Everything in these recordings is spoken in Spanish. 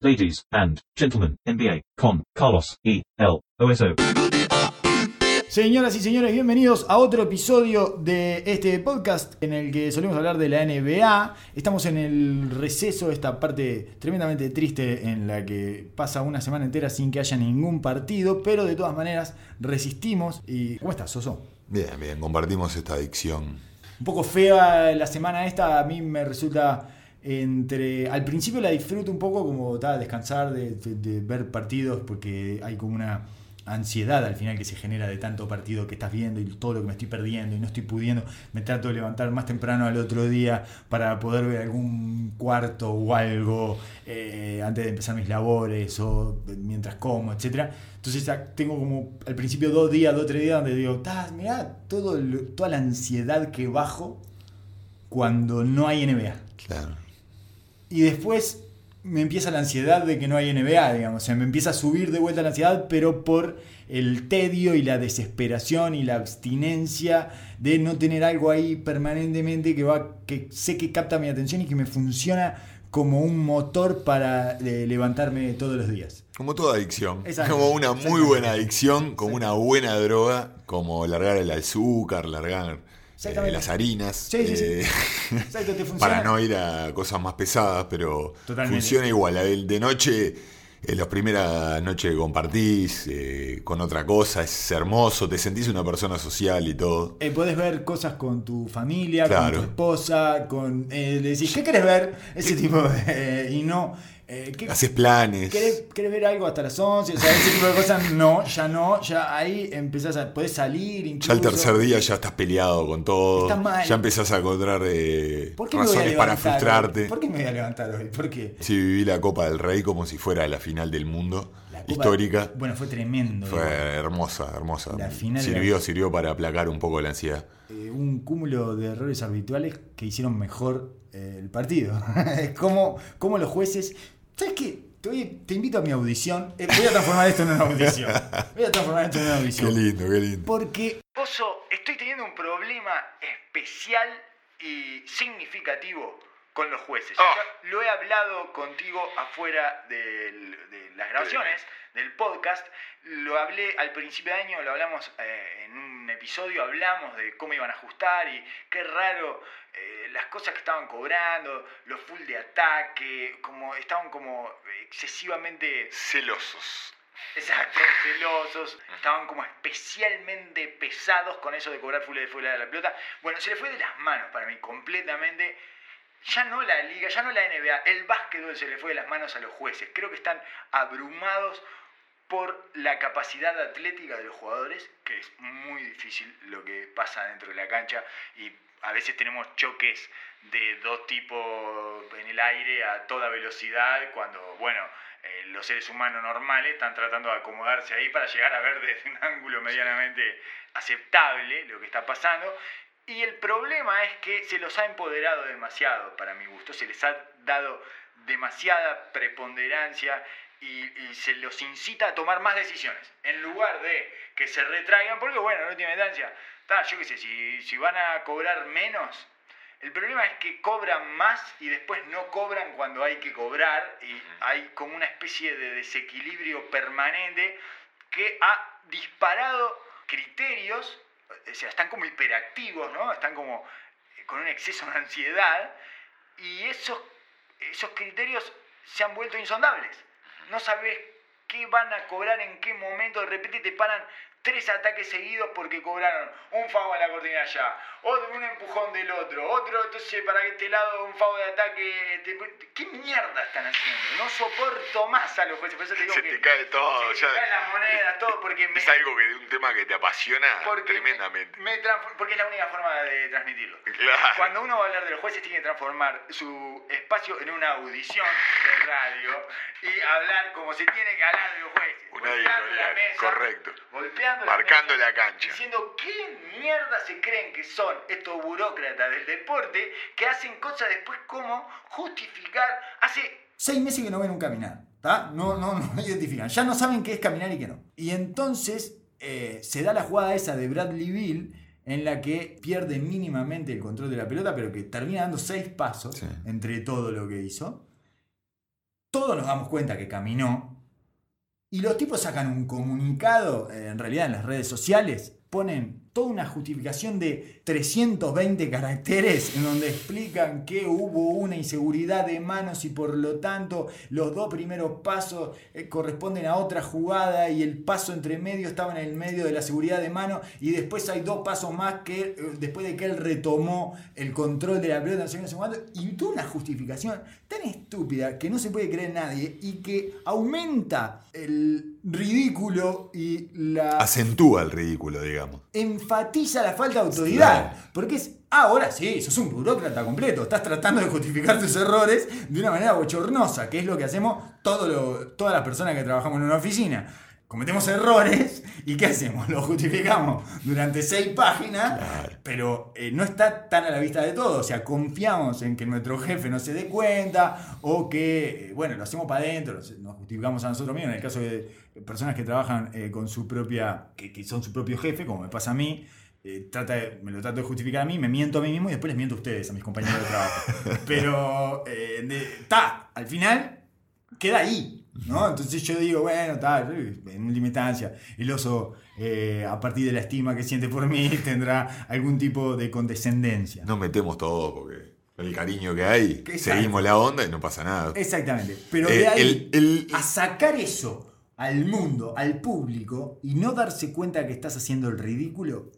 Ladies and gentlemen, NBA con Carlos E. L. OSO. Señoras y señores, bienvenidos a otro episodio de este podcast en el que solemos hablar de la NBA. Estamos en el receso, esta parte tremendamente triste en la que pasa una semana entera sin que haya ningún partido, pero de todas maneras resistimos. ¿Y cómo estás, Soso? Bien, bien, compartimos esta adicción. Un poco fea la semana esta, a mí me resulta entre... Al principio la disfruto un poco como tal, descansar, de, de- de ver partidos, porque hay como una ansiedad al final que se genera de tanto partido que estás viendo y todo lo que me estoy perdiendo y no estoy pudiendo. Me trato de levantar más temprano al otro día para poder ver algún cuarto o algo eh, antes de empezar mis labores o mientras como, etcétera. Entonces tengo como al principio dos días, dos tres días donde digo, "Tas, mirá todo toda la ansiedad que bajo cuando no hay NBA. Claro. Y después me empieza la ansiedad de que no hay NBA, digamos. O sea, me empieza a subir de vuelta la ansiedad, pero por el tedio y la desesperación y la abstinencia de no tener algo ahí permanentemente que va, que sé que capta mi atención y que me funciona como un motor para eh, levantarme todos los días. Como toda adicción. Exacto. Como una muy buena adicción, como una buena droga, como largar el azúcar, largar eh, las harinas. Sí, sí, sí. eh, Exacto, te funciona. para no ir a cosas más pesadas, pero Totalmente. funciona igual. De noche, en las primeras noches que compartís eh, con otra cosa, es hermoso, te sentís una persona social y todo. Eh, podés ver cosas con tu familia, Claro. con tu esposa, con... Eh, le decís, ¿qué querés ver? Ese tipo de... y no... eh, ¿qué- Haces planes. ¿Querés, querés ver algo hasta las 11? O sea, ese tipo de cosas, no, ya no, ya ahí empezás a... Podés salir incluso. Ya el tercer día ya estás peleado con todo. Estás mal. Ya empezás a encontrar eh, ¿Por qué me voy a razones para hoy? frustrarte. ¿Por qué me voy a levantar hoy? ¿Por qué? Sí, viví la Copa del Rey como si fuera la final del mundo, La Copa- histórica. Bueno, fue tremendo. Fue igual. hermosa, hermosa. La final sirvió, sirvió para aplacar un poco la ansiedad. Eh, un cúmulo de errores habituales que hicieron mejor el partido. Como, como los jueces... ¿Sabes qué? Te, voy- te invito a mi audición. Eh, voy a transformar esto en una audición. Voy a transformar esto en una Qué audición. lindo, qué lindo. Porque, Oso, estoy teniendo un problema especial y significativo con los jueces. Ya lo he hablado contigo afuera del- de las grabaciones, del podcast. Lo hablé al principio de año, lo hablamos eh, en un episodio, hablamos de cómo iban a ajustar y qué raro eh, las cosas que estaban cobrando, los full de ataque, como estaban como excesivamente Celosos. Exacto, celosos, estaban como especialmente pesados con eso de cobrar full de fuera de la pelota. Bueno, se le fue de las manos para mí completamente. Ya no la liga, ya no la NBA, el básquetbol se le fue de las manos a los jueces. Creo que están abrumados por la capacidad atlética de los jugadores, que es muy difícil lo que pasa dentro de la cancha y a veces tenemos choques de dos tipos en el aire a toda velocidad cuando, bueno, eh, los seres humanos normales están tratando de acomodarse ahí para llegar a ver desde un ángulo medianamente aceptable lo que está pasando. Y el problema es que se los ha empoderado demasiado, para mi gusto, se les ha dado demasiada preponderancia y, y se los incita a tomar más decisiones, en lugar de que se retraigan, porque bueno, no tiene instancia, está, yo qué sé, si, si van a cobrar menos, el problema es que cobran más y después no cobran cuando hay que cobrar y hay como una especie de desequilibrio permanente que ha disparado criterios, o sea, están como hiperactivos, ¿no? Están como eh, con un exceso de ansiedad y esos, esos criterios se han vuelto insondables. No sabes qué van a cobrar, en qué momento, de repente te paran tres ataques seguidos porque cobraron un foul en la cortina allá, otro, un empujón del otro, otro, entonces para este lado un foul de ataque. te- ¿Qué mierda están haciendo? No soporto más a los jueces, por eso te digo Se que te cae todo, se ya- caen las monedas, todo, porque me, Es algo que de un tema que te apasiona tremendamente. me porque es la única forma de transmitirlo. Claro. Cuando uno va a hablar de los jueces, tiene que transformar su espacio en una audición de radio y hablar como se tiene que hablar de los jueces. Una la mesa, correcto. Marcando la cancha. Diciendo qué mierda se creen que son estos burócratas del deporte que hacen cosas después como justificar. Hace seis meses que no ven un caminar. ¿tá? No, no, no identifican. Ya no saben qué es caminar y qué no. Y entonces eh, se da la jugada esa de Bradley Bill en la que pierde mínimamente el control de la pelota, pero que termina dando seis pasos Sí. entre todo lo que hizo. todos nos damos cuenta que caminó. Y los tipos sacan un comunicado, eh, en realidad en las redes sociales, ponen toda una justificación de 320 caracteres en donde explican que hubo una inseguridad de manos y por lo tanto los dos primeros pasos eh, corresponden a otra jugada y el paso entre medio estaba en el medio de la seguridad de mano y después hay dos pasos más que eh, después de que él retomó el control de la pelota no sé cuánto, y toda una justificación tan estúpida que no se puede creer nadie y que aumenta el ridículo y la Acentúa el ridículo, digamos. enfatiza la falta de autoridad. Claro. Porque es, ah, ahora sí, sos un burócrata completo. Estás tratando de justificar tus errores de una manera bochornosa, que es lo que hacemos todo lo- todas las personas que trabajamos en una oficina. Cometemos errores y ¿qué hacemos? Lo justificamos durante seis páginas, Claro. pero eh, no está tan a la vista de todos. O sea, confiamos en que nuestro jefe no se dé cuenta o que, eh, bueno, lo hacemos para adentro, nos justificamos a nosotros mismos. En el caso de personas que trabajan eh, con su propia, que, que son su propio jefe, como me pasa a mí, eh, trata de- me lo trato de justificar a mí, me miento a mí mismo y después les miento a ustedes, a mis compañeros de trabajo. Pero, está, al final queda ahí, ¿no? Entonces yo digo, bueno, está, en última instancia, el oso, eh, a partir de la estima que siente por mí, tendrá algún tipo de condescendencia. No metemos todo porque el cariño que hay, seguimos la onda y no pasa nada. Exactamente. Pero Eh, de ahí el- el- a sacar eso al mundo, al público, y no darse cuenta que estás haciendo el ridículo,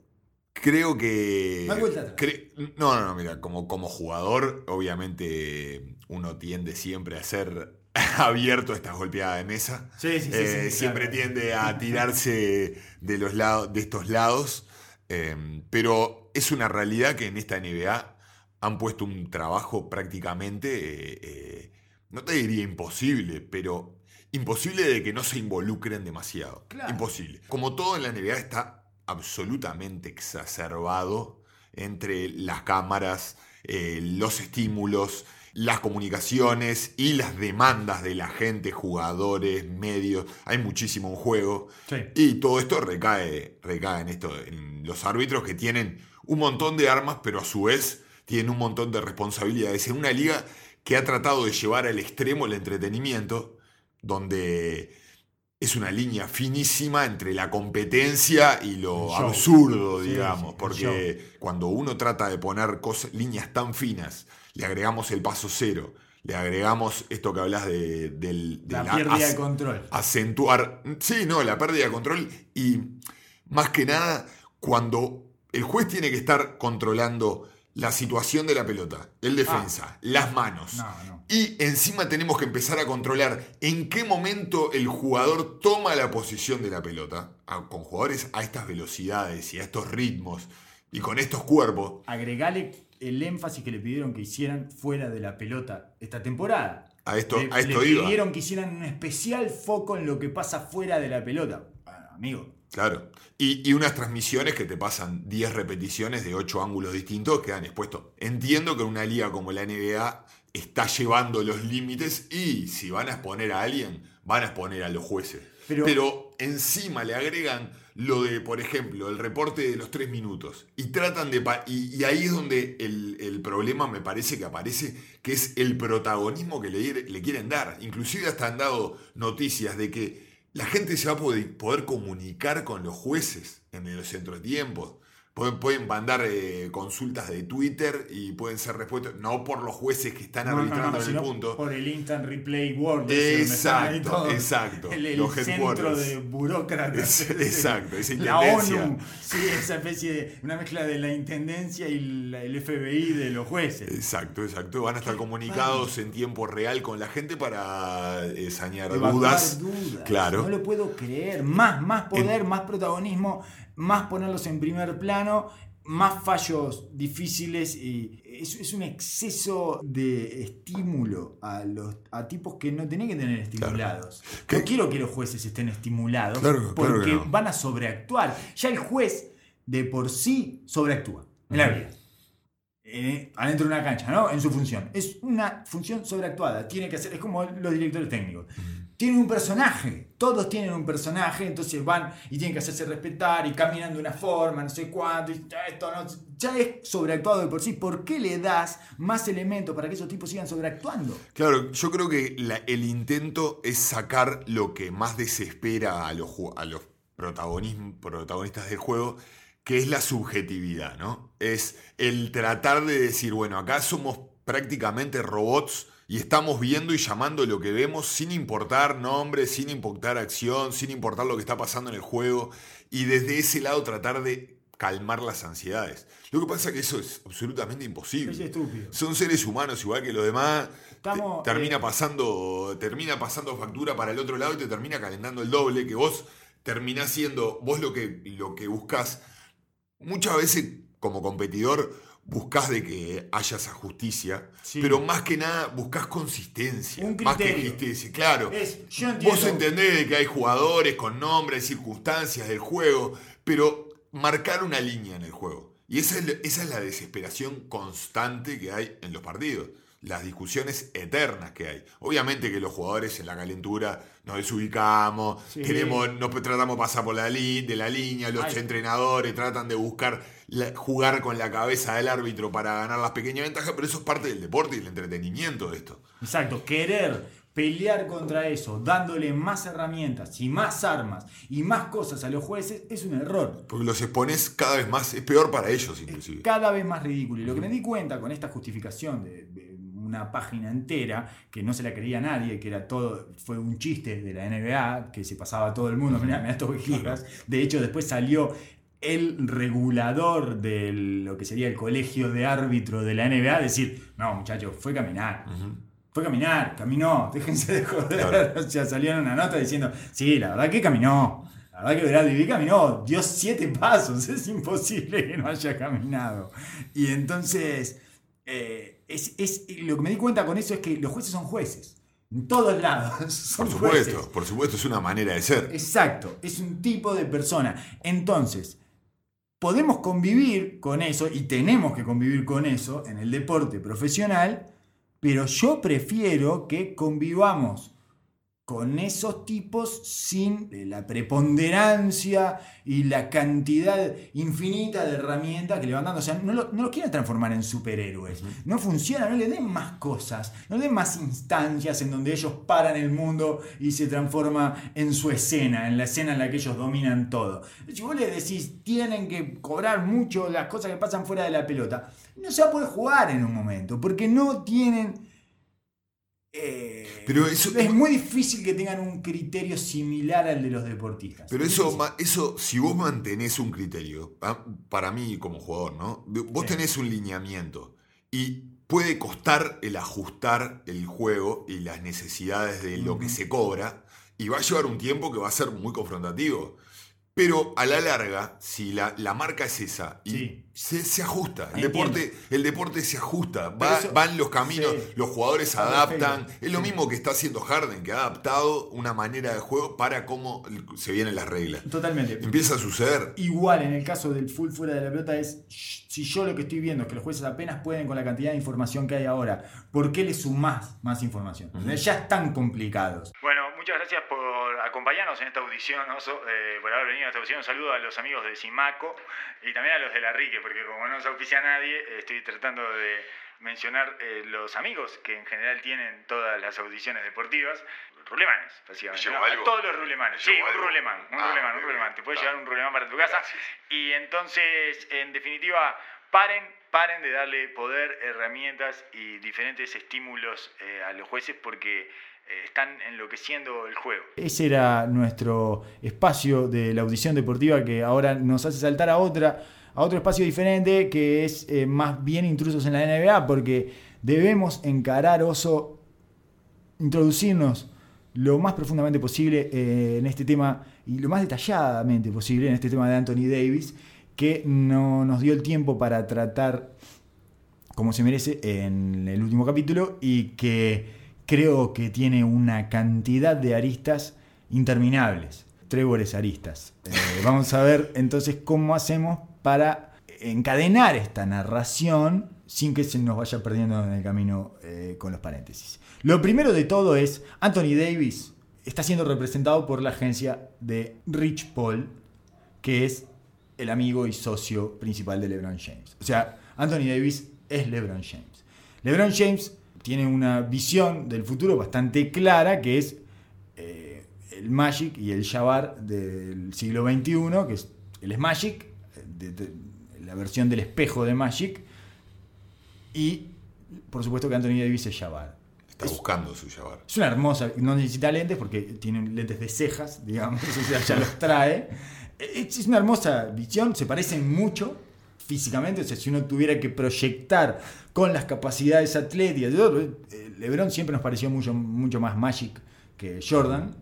Creo que. No hay vuelta atrás. cre- no, no, no, mira, como, como jugador, obviamente uno tiende siempre a ser abierto a estas golpeadas de mesa. Sí, sí, sí, Eh, sí, siempre claro. tiende a tirarse de, los lados, de estos lados. eh, pero es una realidad que en esta NBA han puesto un trabajo prácticamente, eh, no te diría imposible, pero imposible de que no se involucren demasiado. Claro. Imposible. Como todo en la NBA está absolutamente exacerbado entre las cámaras, los estímulos, las comunicaciones y las demandas de la gente, jugadores, medios. Hay muchísimo en juego. Sí. Y todo esto recae, recae en, esto, en los árbitros que tienen un montón de armas, pero a su vez tienen un montón de responsabilidades. En una liga que ha tratado de llevar al extremo el entretenimiento, donde es una línea finísima entre la competencia y lo absurdo, digamos, porque cuando uno trata de poner cosas, líneas tan finas, le agregamos el paso cero, le agregamos esto que hablas de, del, de La la pérdida de control. acentuar, sí, no, la pérdida de control y más que nada cuando el juez tiene que estar controlando la situación de la pelota, el defensa, las manos. No, no. Y encima tenemos que empezar a controlar en qué momento el jugador toma la posición de la pelota. Con jugadores a estas velocidades y a estos ritmos y con estos cuerpos. Agregale el énfasis que le pidieron que hicieran fuera de la pelota esta temporada. A esto, le, a esto le iba. pidieron que hicieran un especial foco en lo que pasa fuera de la pelota. Ah, amigo, Claro. Y, y unas transmisiones que te pasan 10 repeticiones de 8 ángulos distintos quedan expuestos. Entiendo que una liga como la NBA está llevando los límites y si van a exponer a alguien, van a exponer a los jueces. Pero- Pero, encima le agregan lo de, por ejemplo, el reporte de los 3 minutos. Y tratan de... Y, y ahí es donde el, el problema me parece que aparece, que es el protagonismo que le, quieren dar. Inclusive hasta han dado noticias de que la gente se va a poder, comunicar con los jueces en los entretiempos. Pueden, pueden mandar eh, consultas de Twitter y pueden ser respuestas, no por los jueces que están No, arbitrando no, en el punto. Por el Instant Replay World. Exacto, exacto. El, el Los centro de burócratas. Es- exacto, esa La intendencia. ONU. Sí, esa especie de. Una mezcla de la intendencia y la- el FBI de los jueces. Exacto, exacto. Van a estar comunicados en tiempo real con la gente para eh, sanear Evacuar dudas. dudas. Claro. No lo puedo creer. Más, más poder, más protagonismo, más ponerlos en primer plano, más fallos difíciles y es, es un exceso de estímulo a los a tipos que no tenían que tener estimulados. No quiero que los jueces estén estimulados Claro, porque no. van a sobreactuar. Ya el juez de por sí sobreactúa en la vida. Eh, adentro de una cancha, ¿no? En su función. Es una función sobreactuada. Tiene que hacer, es como los directores técnicos. Tienen un personaje. Todos tienen un personaje, entonces van y tienen que hacerse respetar y caminan de una forma, no sé cuánto. y esto no- ya es sobreactuado de por sí. ¿Por qué le das más elementos para que esos tipos sigan sobreactuando? Claro, yo creo que el intento es sacar lo que más desespera a los, protagonistas del juego, que es la subjetividad, ¿no? Es el tratar de decir, bueno, acá somos prácticamente robots y estamos viendo y llamando lo que vemos sin importar nombres, sin importar acción, sin importar lo que está pasando en el juego, y desde ese lado tratar de calmar las ansiedades. Lo que pasa es que eso es absolutamente imposible. Es estúpido. Son seres humanos igual que los demás. Estamos, Te- termina eh, pasando termina pasando factura para el otro lado y te termina calentando el doble que vos terminás siendo vos lo que lo que buscas muchas veces como competidor buscas de que haya esa justicia Sí. pero más que nada buscas consistencia Un más que justicia claro Es, yo. Vos entendés de que hay jugadores con nombres, circunstancias del juego, pero marcar una línea en el juego. Y esa es, esa es la desesperación constante que hay en los partidos. Las discusiones eternas que hay. Obviamente que los jugadores en la calentura nos desubicamos, Sí. queremos, nos tratamos de pasar por la li- de la línea, los Ay. entrenadores tratan de buscar la- jugar con la cabeza del árbitro para ganar las pequeñas ventajas, pero eso es parte del deporte y el entretenimiento de esto. Exacto, querer pelear contra eso, dándole más herramientas y más armas y más cosas a los jueces es un error. Porque los expones cada vez más, es peor para ellos inclusive. Cada vez más ridículo. Y lo que me di cuenta con esta justificación de, de una página entera, que no se la creía nadie, que era todo, fue un chiste de la NBA, que se pasaba a todo el mundo, mirá, mirá estos gigas. De hecho, después salió el regulador de lo que sería el colegio de árbitro de la NBA a decir, no muchachos, fue caminar. Fue caminar, caminó, déjense de joder. Claro. O sea, salieron una nota diciendo, sí, la verdad que caminó. La verdad que Bradley caminó, dio siete pasos, es imposible que no haya caminado. Y entonces, eh, es, es- lo que me di cuenta con eso es que los jueces son jueces. En todos lados son Por supuesto, jueces. por supuesto, es una manera de ser. Exacto, es un tipo de persona. Entonces, podemos convivir con eso y tenemos que convivir con eso en el deporte profesional, pero yo prefiero que convivamos con esos tipos sin eh, la preponderancia y la cantidad infinita de herramientas que le van dando. O sea, no lo, no lo quieren transformar en superhéroes. No funciona, no le den más cosas, no le den más instancias en donde ellos paran el mundo y se transforma en su escena, en la escena en la que ellos dominan todo. Si vos le decís, tienen que cobrar mucho las cosas que pasan fuera de la pelota, no se va a poder jugar en un momento, porque no tienen... eh, Pero eso- es muy difícil que tengan un criterio similar al de los deportistas. Pero Es eso, ma- eso, si vos mantenés un criterio, para mí como jugador, ¿no? Vos Sí. tenés un lineamiento y puede costar el ajustar el juego y las necesidades de lo que se cobra y va a llevar un tiempo que va a ser muy confrontativo. Pero a la larga, si la, la marca es esa y Sí. Se, se ajusta, el Entiendo. deporte, el deporte se ajusta, va- eso- van los caminos, sí. los jugadores adaptan. Es lo mismo que está haciendo Harden, que ha adaptado una manera de juego para cómo se vienen las reglas. Totalmente. Empieza a suceder. Igual en el caso del full fuera de la pelota es, si yo lo que estoy viendo es que los jueces apenas pueden con la cantidad de información que hay ahora, ¿por qué le sumás más información? Ujú. Ya están complicados. Bueno, muchas gracias por acompañarnos en esta audición, Oso, eh, por haber venido a esta audición. Un saludo a los amigos de Simaco y también a los de la Rique, porque como no se auspicia nadie, eh, estoy tratando de mencionar eh, los amigos que en general tienen todas las audiciones deportivas. Rulemanes, básicamente. ¿Me ¿no? algo? Todos los rulemanes. Sí, ¿Me llevo un rulemán, un Ah, rulemán, un rulemán. Te puede llevar un rulemán para tu casa. Gracias. Y entonces, en definitiva, paren, paren de darle poder, herramientas y diferentes estímulos eh, a los jueces porque eh, están enloqueciendo el juego. Ese era nuestro espacio de la audición deportiva que ahora nos hace saltar a otra a otro espacio diferente que es eh, más bien intrusos en la NBA porque debemos encarar oso introducirnos lo más profundamente posible eh, en este tema y lo más detalladamente posible en este tema de Anthony Davis que no nos dio el tiempo para tratar como se merece en el último capítulo y que creo que tiene una cantidad de aristas interminables. Trébores aristas. Eh, vamos a ver entonces cómo hacemos para encadenar esta narración sin que se nos vaya perdiendo en el camino eh, con los paréntesis. Lo primero de todo es, Anthony Davis está siendo representado por la agencia de Rich Paul, que es el amigo y socio principal de LeBron James. O sea, Anthony Davis es LeBron James. LeBron James tiene una visión del futuro bastante clara, que es eh, el Magic y el Jabbar del siglo XXI, que es el Magic, de- de- la versión del espejo de Magic, y por supuesto que Anthony Davis es Jabbar. Está buscando su Jabbar. Es una hermosa, no necesita lentes porque tiene lentes de cejas, digamos, o sea, ya los trae. Es es una hermosa visión, se parecen mucho físicamente, o sea, si uno tuviera que proyectar con las capacidades atléticas, eh, LeBron siempre nos pareció mucho, mucho más Magic que Jordan,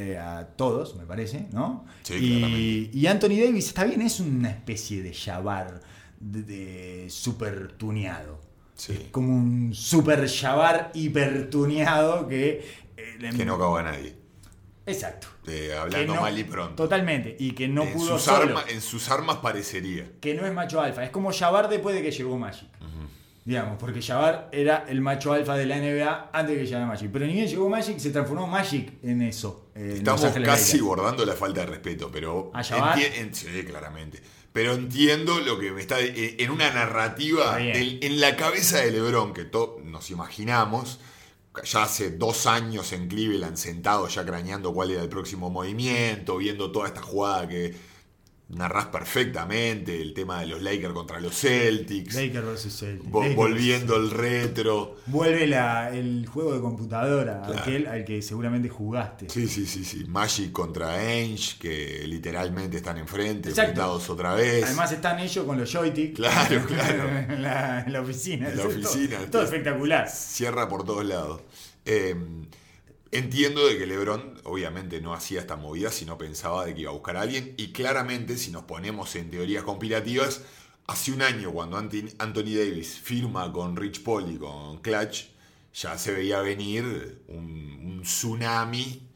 eh, a todos, me parece, ¿no? Sí, y, Anthony Davis, está bien, es una especie de Jabbar de, de super tuneado. Sí. Es como un super Jabbar hipertuneado que... eh, Que no caga a nadie. Exacto. Eh, hablando no- mal y pronto. Totalmente. Y que no en, pudo sus solo. armas, en sus armas parecería. Que no es macho alfa. Es como Jabbar después de que llegó Magic. Digamos, porque Jabbar era el macho alfa de la NBA antes de que llegara Magic. Pero ni bien llegó Magic, se transformó Magic en eso. eh, en Estamos casi Lakers. bordando la falta de respeto, pero. ¿A en- sí, claramente. Pero entiendo lo que me está. En en una narrativa, del- en la cabeza de Lebron, que to- nos imaginamos, ya hace dos años en Cleveland, sentado ya craneando cuál era el próximo movimiento, viendo toda esta jugada que narrás perfectamente, el tema de los Lakers contra los Celtics, Lakers versus Celtics. volviendo el retro. Vuelve la- el juego de computadora, Claro. aquel al que seguramente jugaste. Sí, sí, sí, sí. Magic contra Ainge, que literalmente están enfrente, enfrentados otra vez. Además están ellos con los joysticks. Claro, claro. en, la, en la oficina. En la todo- oficina, Todo, sí. espectacular. cierra por todos lados. Eh, entiendo de que LeBron obviamente no hacía esta movida si no pensaba de que iba a buscar a alguien y claramente si nos ponemos en teorías conspirativas, hace un año cuando Anthony Davis firma con Rich Paul y con Clutch, ya se veía venir un, un tsunami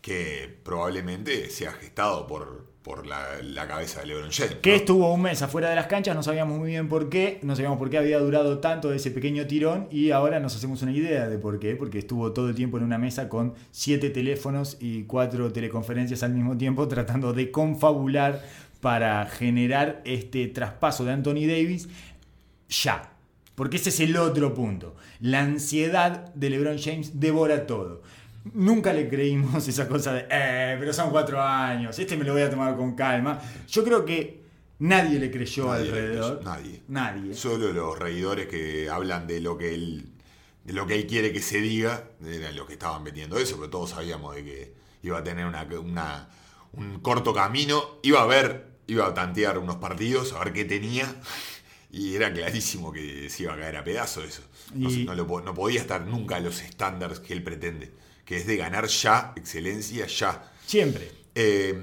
que probablemente sea gestado por, por la, la cabeza de LeBron James. Que estuvo un mes afuera de las canchas, no sabíamos muy bien por qué, no sabíamos por qué había durado tanto ese pequeño tirón y ahora nos hacemos una idea de por qué, porque estuvo todo el tiempo en una mesa con siete teléfonos y cuatro teleconferencias al mismo tiempo tratando de confabular para generar este traspaso de Anthony Davis ya. Porque ese es el otro punto. La ansiedad de LeBron James devora todo. Nunca le creímos esa cosa de, eh, pero son cuatro años, este me lo voy a tomar con calma. Yo creo que nadie le creyó Nadie le alrededor. creyó, nadie. Nadie. Solo los reidores que hablan de lo que él, de lo que él quiere que se diga, eran los que estaban metiendo eso, pero todos sabíamos de que iba a tener una, una- un corto camino, iba a ver, iba a tantear unos partidos, a ver qué tenía, y era clarísimo que se iba a caer a pedazos eso. No, Y- se- no lo po- no podía estar nunca a los estándares que él pretende, que es de ganar ya, excelencia ya. Siempre. Eh,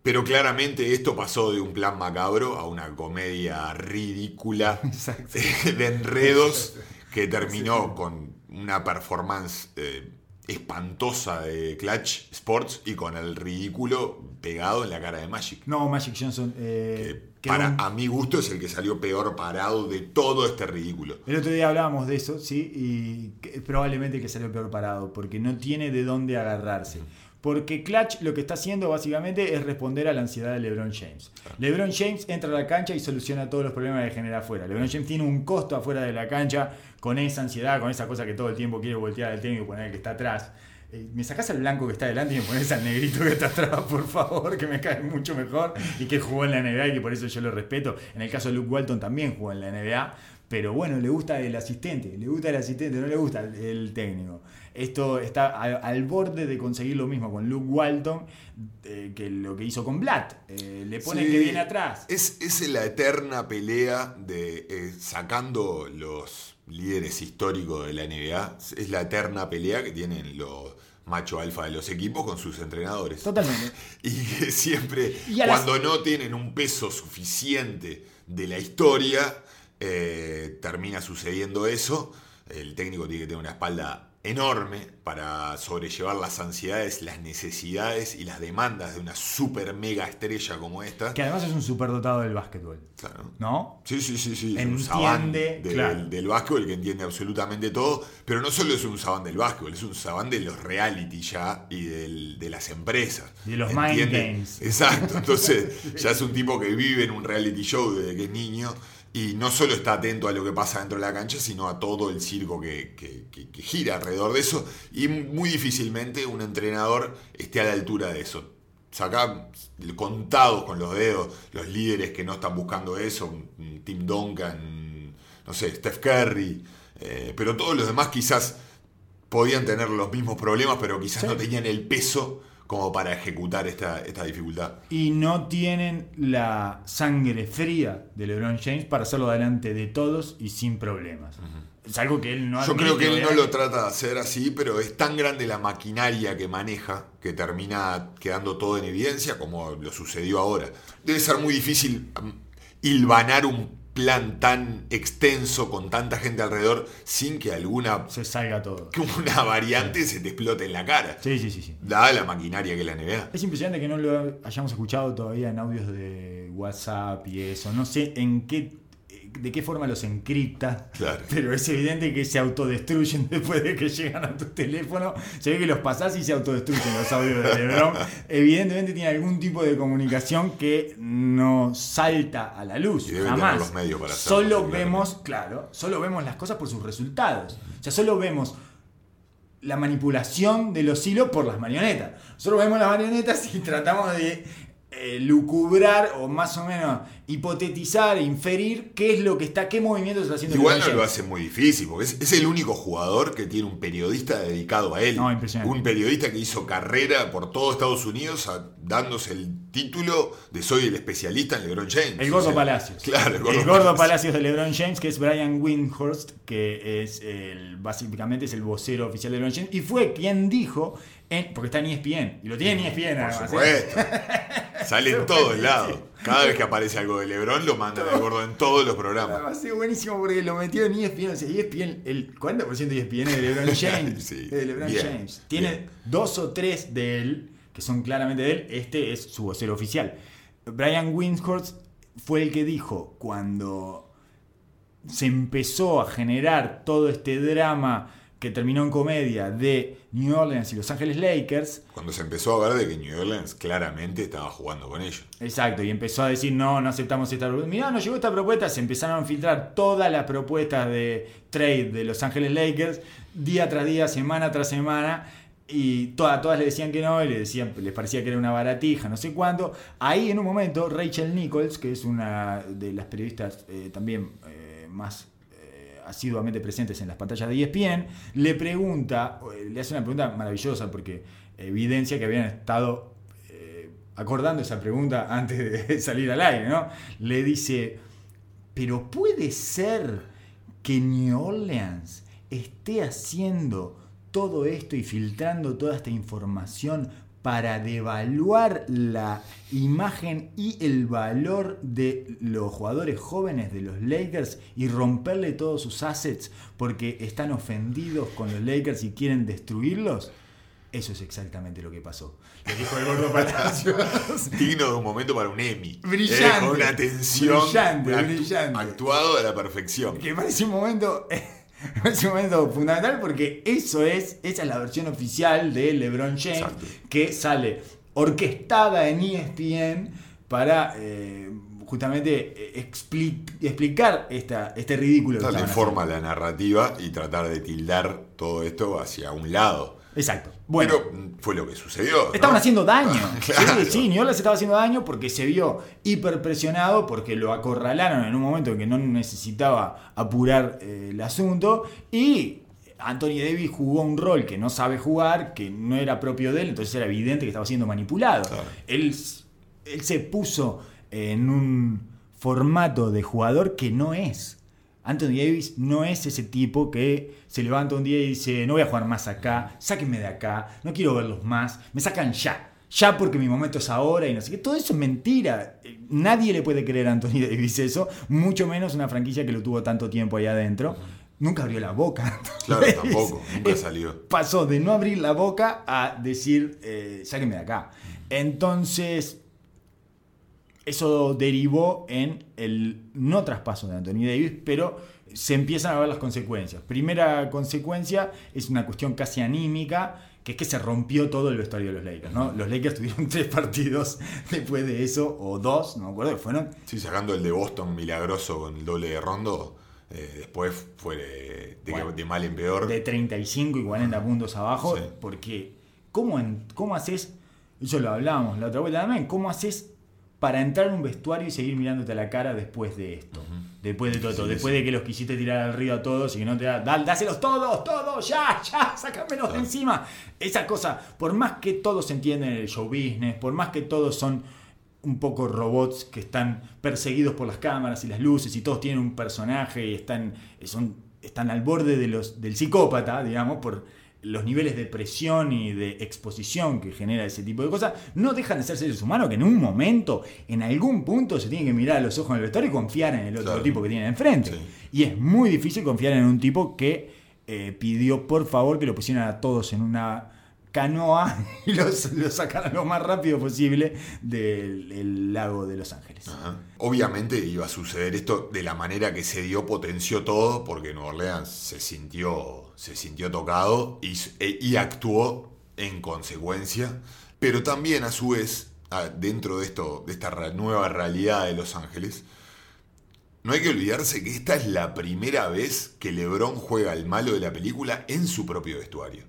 pero claramente esto pasó de un plan macabro a una comedia ridícula Exacto. de enredos que terminó con una performance eh, espantosa de Clutch Sports y con el ridículo pegado en la cara de Magic. No, Magic Johnson. eh, para, a mi gusto es el que salió peor parado de todo este ridículo. El otro día hablábamos de eso, sí, y probablemente el que salió peor parado, porque no tiene de dónde agarrarse. Porque Clutch lo que está haciendo básicamente es responder a la ansiedad de LeBron James. LeBron James entra a la cancha y soluciona todos los problemas que genera afuera. LeBron James tiene un costo afuera de la cancha con esa ansiedad, con esa cosa que todo el tiempo quiere voltear al técnico y poner al que está atrás. Eh, me sacás al blanco que está delante y me pones al negrito que está atrás, por favor, que me cae mucho mejor y que jugó en la NBA y que por eso yo lo respeto. En el caso de Luke Walton también jugó en la NBA, pero bueno, le gusta el asistente, le gusta el asistente, no le gusta el, el técnico. Esto está al, al borde de conseguir lo mismo con Luke Walton eh, que lo que hizo con Blatt. Eh, le pone Sí, que viene atrás. Es, es la eterna pelea de sacando los líderes históricos de la NBA. Es la eterna pelea que tienen los macho alfa de los equipos con sus entrenadores. Totalmente. Y que siempre, Y a las- cuando no tienen un peso suficiente de la historia, eh, termina sucediendo eso. El técnico tiene que tener una espalda enorme para sobrellevar las ansiedades, las necesidades y las demandas de una super mega estrella como esta. Que además es un superdotado del básquetbol. Claro. ¿No? Sí, sí, sí, sí. Es un sabán del, claro. del básquetbol que entiende absolutamente todo. Pero no solo es un sabán del básquetbol, es un sabán de los reality ya y del- de las empresas. De los mind games. Exacto. Entonces, ya es un tipo que vive en un reality show desde que es niño. Y no solo está atento a lo que pasa dentro de la cancha, sino a todo el circo que, que- que- que gira alrededor de eso. Y muy difícilmente un entrenador esté a la altura de eso. Saca contados con los dedos los líderes que no están buscando eso, Tim Duncan, no sé, Steph Curry, eh, pero todos los demás quizás podían tener los mismos problemas, pero quizás no tenían el peso como para ejecutar esta, esta dificultad. Y no tienen la sangre fría de LeBron James para hacerlo delante de todos y sin problemas. Es algo que él no Yo creo que él no lo trata de hacer así, pero es tan grande la maquinaria que maneja que termina quedando todo en evidencia como lo sucedió ahora. Debe ser muy difícil mm, hilvanar un plan tan extenso con tanta gente alrededor sin que alguna Se salga todo. que una variante se te explote en la cara. Sí, sí, sí, sí. Dada la maquinaria que es la NBA. Es impresionante que no lo hayamos escuchado todavía en audios de WhatsApp y eso. No sé en qué, de qué forma los encripta, Claro. pero es evidente que se autodestruyen después de que llegan a tu teléfono. Se ve que los pasás y se autodestruyen los audios de LeBron. Evidentemente tiene algún tipo de comunicación que no salta a la luz. Y jamás. tener los medios para hacerlo, Solo vemos, claro, solo vemos las cosas por sus resultados. O sea, solo vemos la manipulación de los hilos por las marionetas. Nosotros vemos las marionetas y tratamos de eh, lucubrar o más o menos hipotetizar, inferir qué es lo que está, qué movimiento está haciendo Igual no lo hace muy difícil, porque es, es el único jugador que tiene un periodista dedicado a él. No, impresionante. Un periodista que hizo carrera por todo Estados Unidos a- dándose el título de soy el especialista en LeBron James. El O Gordo sea, Palacios. Claro, el Gordo, el Gordo Palacios. Palacios de LeBron James, que es Brian Windhorst, que es el, básicamente es el vocero oficial de LeBron James, y fue quien dijo, en, porque está en ESPN, y lo tiene en ESPN Por además, ¿eh? Sale en todos lados. Cada vez que aparece algo de LeBron lo mandan el gordo en todos los programas. Va a ser buenísimo porque lo metió en ESPN. O sea, ESPN, el 40% de ESPN es de LeBron James. Sí, de LeBron bien, James. Tiene bien. dos o tres de él, que son claramente de él. Este es su vocero oficial. Brian Windhorst fue el que dijo cuando se empezó a generar todo este drama que terminó en comedia de New Orleans y Los Ángeles Lakers. Cuando se empezó a ver de que New Orleans claramente estaba jugando con ellos. Exacto, y empezó a decir, no, no aceptamos esta propuesta. Mirá, nos llegó esta propuesta, se empezaron a filtrar todas las propuestas de trade de Los Ángeles Lakers, día tras día, semana tras semana, y todas, todas le decían que no, y le decían, les parecía que era una baratija, no sé cuánto. Ahí en un momento, Rachel Nichols, que es una de las periodistas eh, también eh, más asiduamente presentes en las pantallas de ESPN, le pregunta, eh, le hace una pregunta maravillosa porque evidencia que habían estado eh, acordando esa pregunta antes de salir al aire, ¿no? Le dice, pero puede ser que New Orleans esté haciendo todo esto y filtrando toda esta información para devaluar la imagen y el valor de los jugadores jóvenes de los Lakers y romperle todos sus assets porque están ofendidos con los Lakers y quieren destruirlos. Eso es exactamente lo que pasó. Le dijo el gordo Palacios. Digno de un momento para un Emmy. Brillante. Eh, con una tensión. Brillante, brillante. Actuado a la perfección. que parece un momento parece un momento fundamental porque eso es esa es la versión oficial de LeBron James Exacto. que sale orquestada en ESPN para eh, justamente eh, expli- explicar esta, este ridículo que estaban forma la narrativa y tratar de tildar todo esto hacia un lado. Exacto. Bueno, Pero mm, fue lo que sucedió. ¿no? Estaban haciendo daño. Claro. Sí, sí, Orleans estaba haciendo daño porque se vio hiperpresionado, porque lo acorralaron en un momento en que no necesitaba apurar eh, el asunto. Y Anthony Davis jugó un rol que no sabe jugar, que no era propio de él, entonces era evidente que estaba siendo manipulado. Claro. Él, él se puso en un formato de jugador que no es. Anthony Davis no es ese tipo que se levanta un día y dice, no voy a jugar más acá, sáquenme de acá, no quiero verlos más, me sacan ya, ya porque mi momento es ahora y no sé qué. Todo eso es mentira. Nadie le puede creer a Anthony Davis eso, mucho menos una franquicia que lo tuvo tanto tiempo ahí adentro. nunca abrió la boca. Claro, tampoco, nunca salió. Pasó de no abrir la boca a decir, eh, sáquenme de acá. Entonces, eso derivó en el no traspaso de Anthony Davis, pero se empiezan a ver las consecuencias. Primera consecuencia es una cuestión casi anímica, que es que se rompió todo el vestuario de los Lakers. ¿no? Los Lakers tuvieron tres partidos después de eso, o dos, no me acuerdo, fueron. Sí, sacando el de Boston milagroso con el doble de rondo, eh, después fue de, de- Bueno, de mal en peor. de 35 y 40 puntos abajo, Sí. porque ¿cómo, en- ¿cómo haces? Eso lo hablábamos la otra vuelta también, ¿cómo haces para entrar en un vestuario y seguir mirándote a la cara después de esto? Después de todo esto, Sí, después sí. de que los quisiste tirar al río a todos y que no te da, "Dal- dáselos todos, todos, ya, ya, sácamelos de encima. Esa cosa, por más que todos entienden el show business, por más que todos son un poco robots que están perseguidos por las cámaras y las luces y todos tienen un personaje y están, son, están al borde de los, del psicópata, digamos, por los niveles de presión y de exposición que genera ese tipo de cosas, no dejan de ser seres humanos que en un momento, en algún punto, se tienen que mirar a los ojos en el vestuario y confiar en el otro Claro. tipo que tienen enfrente. Sí. Y es muy difícil confiar en un tipo que eh, pidió por favor que lo pusieran a todos en una canoa y los, los lo más rápido posible del el lago de Los Ángeles. Obviamente iba a suceder esto de la manera que se dio, potenció todo, porque Nueva Orleans se sintió, se sintió tocado y, e- y actuó en consecuencia. Pero también, a su vez, dentro de, esto, de esta nueva realidad de Los Ángeles, no hay que olvidarse que esta es la primera vez que LeBron juega al malo de la película en su propio vestuario,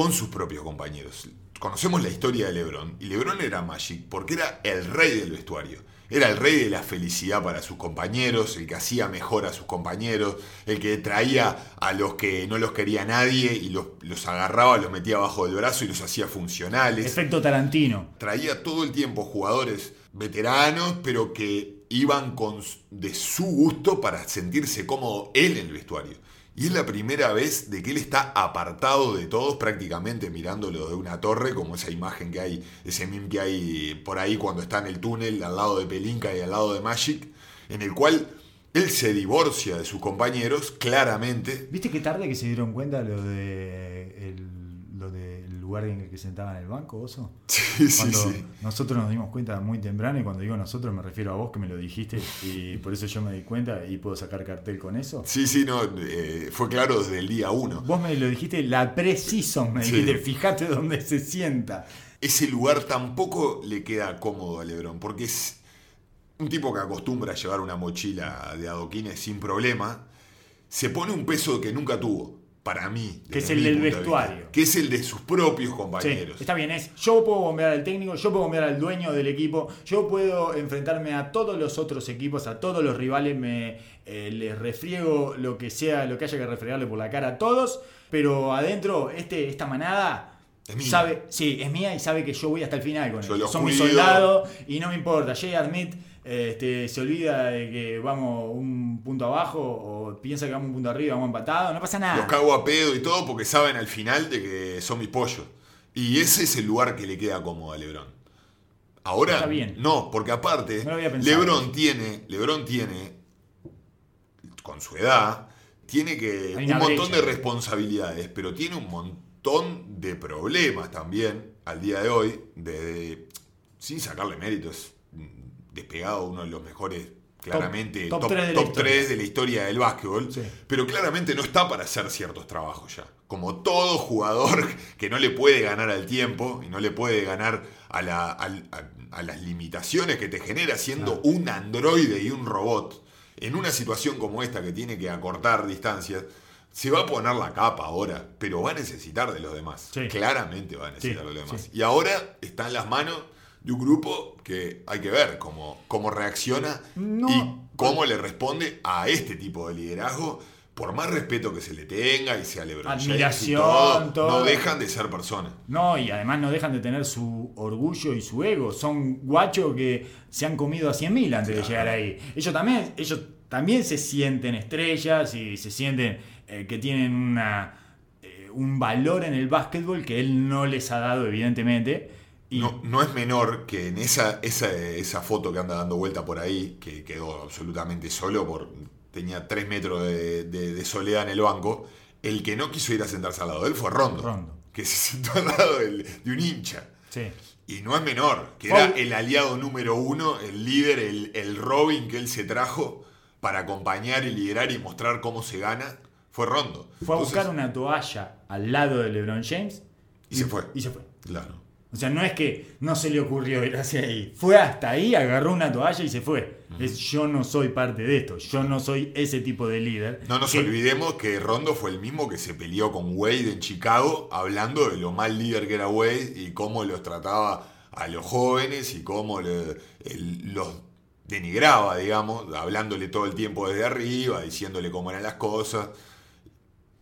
con sus propios compañeros. Conocemos la historia de LeBron y LeBron era Magic porque era el rey del vestuario. Era el rey de la felicidad para sus compañeros, el que hacía mejor a sus compañeros, el que traía a los que no los quería nadie y los, los agarraba, los metía abajo del brazo y los hacía funcionales Efecto Tarantino. traía todo el tiempo jugadores veteranos, pero que iban con, de su gusto para sentirse cómodo él en el vestuario. Y es la primera vez de que él está apartado de todos, prácticamente mirándolo de una torre, como esa imagen que hay, ese meme que hay por ahí cuando está en el túnel al lado de Pelinka y al lado de Magic, en el cual él se divorcia de sus compañeros, claramente. ¿Viste qué tarde que se dieron cuenta lo de lo del lugar en el que sentaban el banco, Oso? Sí, sí, Cuando sí. nosotros nos dimos cuenta muy temprano, y cuando digo nosotros me refiero a vos que me lo dijiste, y por eso yo me di cuenta y puedo sacar cartel con eso. Sí, sí, no, eh, fue claro desde el día uno. Vos me lo dijiste la precision, me Sí. dijiste, fíjate dónde se sienta. ese lugar tampoco le queda cómodo a Lebron, porque es un tipo que acostumbra a llevar una mochila de adoquines sin problema, se pone un peso que nunca tuvo, para mí. Que es el mi del vista, vestuario. que es el de sus propios Sí, compañeros. está bien, es yo puedo bombear al técnico, yo puedo bombear al dueño del equipo, yo puedo enfrentarme a todos los otros equipos, a todos los rivales, me eh, les refriego lo que sea, lo que haya que refregarle por la cara a todos, pero adentro este, esta manada Es mía. sabe, sí, es mía y sabe que yo voy hasta el final con Son mis cuido. soldados y no me importa. J.R. Smith este, se olvida de que vamos un punto abajo o piensa que vamos un punto arriba, vamos empatados, no pasa nada. Los cago a pedo y todo porque saben al final de que son mis pollos. Y ese es el lugar que le queda cómodo a Lebron. Ahora, Está bien. no, porque aparte, No. Lebron tiene, Lebron tiene, con su edad, tiene que un montón brecha. de responsabilidades, pero tiene un montón de problemas también al día de hoy, de, sin sacarle méritos, despegado uno de los mejores, claramente, top top, tres de la top historia. 3 de la historia del básquetbol, Sí. pero claramente no está para hacer ciertos trabajos ya. Como todo jugador que no le puede ganar al tiempo y no le puede ganar a, la- al- a- a las limitaciones que te genera siendo un androide y un robot, en una situación como esta que tiene que acortar distancias, se va a poner la capa ahora, pero va a necesitar de los demás. Sí. Claramente va a necesitar Sí, de los demás. Y ahora está en las manos de un grupo que hay que ver cómo, cómo reacciona No. y cómo le responde a este tipo de liderazgo. Por más respeto que se le tenga y sea LeBron Admiración, todo, todo. no dejan de ser personas. No, y además no dejan de tener su orgullo y su ego. Son guachos que se han comido a 100.000 antes de llegar ahí. Ellos también, ellos también se sienten estrellas y se sienten eh, que tienen una, eh, un valor en el básquetbol que él no les ha dado, evidentemente. Y No, no es menor que en esa, esa, esa foto que anda dando vuelta por ahí, que quedó absolutamente solo por tenía tres metros de, de- de soledad en el banco. El que no quiso ir a sentarse al lado de él fue Rondo. Rondo. Que se sentó al lado del- de un hincha. Sí. Y no es menor, que era el aliado número uno, el líder, el, el Robin que él se trajo para acompañar y liderar y mostrar cómo se gana, fue Rondo. Fue a Entonces, buscar una toalla al lado de LeBron James Y se fue. Y se fue. Claro. O sea, no es que no se le ocurrió ir hacia ahí. Fue hasta ahí, agarró una toalla y se fue. Es yo no soy parte de esto. Yo no soy ese tipo de líder. No nos que- olvidemos que Rondo fue el mismo que se peleó con Wade en Chicago, hablando de lo mal líder que era Wade y cómo los trataba a los jóvenes y cómo le- el- los denigraba, digamos, hablándole todo el tiempo desde arriba, diciéndole cómo eran las cosas.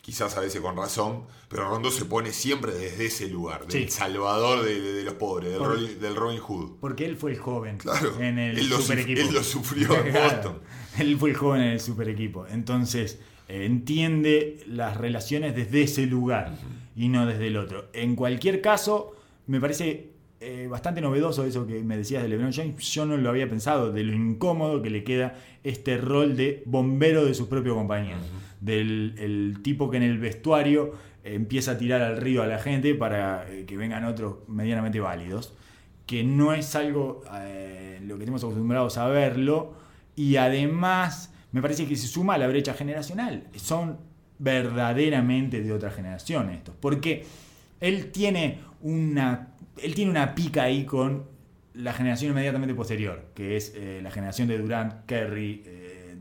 Quizás a veces con razón, pero Rondo se pone siempre desde ese lugar, del Sí. salvador de, de los pobres, del, Robin- del Robin Hood. Porque él fue el joven Claro, en el él super equipo. él lo sufrió en Boston. Él fue el joven en el super equipo. Entonces, eh, entiende las relaciones desde ese lugar y no desde el otro. En cualquier caso, me parece eh, bastante novedoso eso que me decías de LeBron James. Yo no lo había pensado, de lo incómodo que le queda este rol de bombero de sus propios compañeros. Del el tipo que en el vestuario eh, empieza a tirar al río a la gente para eh, que vengan otros medianamente válidos que no es algo eh, lo que estamos acostumbrados a verlo y además me parece que se suma a la brecha generacional. Son verdaderamente de otra generación estos, porque él tiene una él tiene una pica ahí con la generación inmediatamente posterior, que es eh, la generación de Durant, Kerry, eh,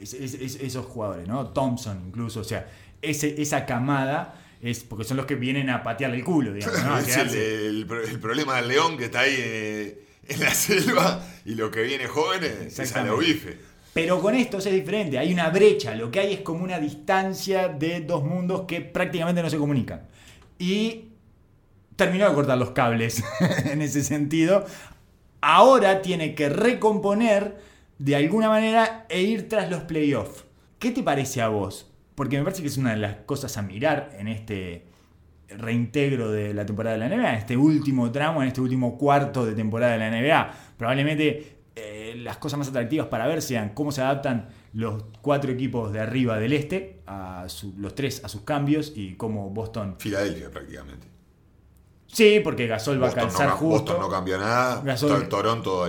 es- es- es- esos jugadores, ¿no? Thompson incluso, o sea, ese, esa camada es porque son los que vienen a patearle el culo, digamos, ¿no? A es el, problema del león que está ahí eh, en la selva y lo que viene jóvenes es a lo bife. Pero con estos es diferente, hay una brecha, lo que hay es como una distancia de dos mundos que prácticamente no se comunican. Y terminó de cortar los cables en ese sentido. Ahora tiene que recomponer de alguna manera e ir tras los playoffs. ¿Qué te parece a vos? Porque me parece que es una de las cosas a mirar en este reintegro de la temporada de la NBA, en este último tramo, en este último cuarto de temporada de la NBA. Probablemente eh, las cosas más atractivas para ver sean cómo se adaptan los cuatro equipos de arriba del este, a los tres a sus cambios y cómo Boston... Filadelfia prácticamente. Sí, porque Gasol va a no, ca- justo. Boston no cambió nada. Gasol- To- Toronto,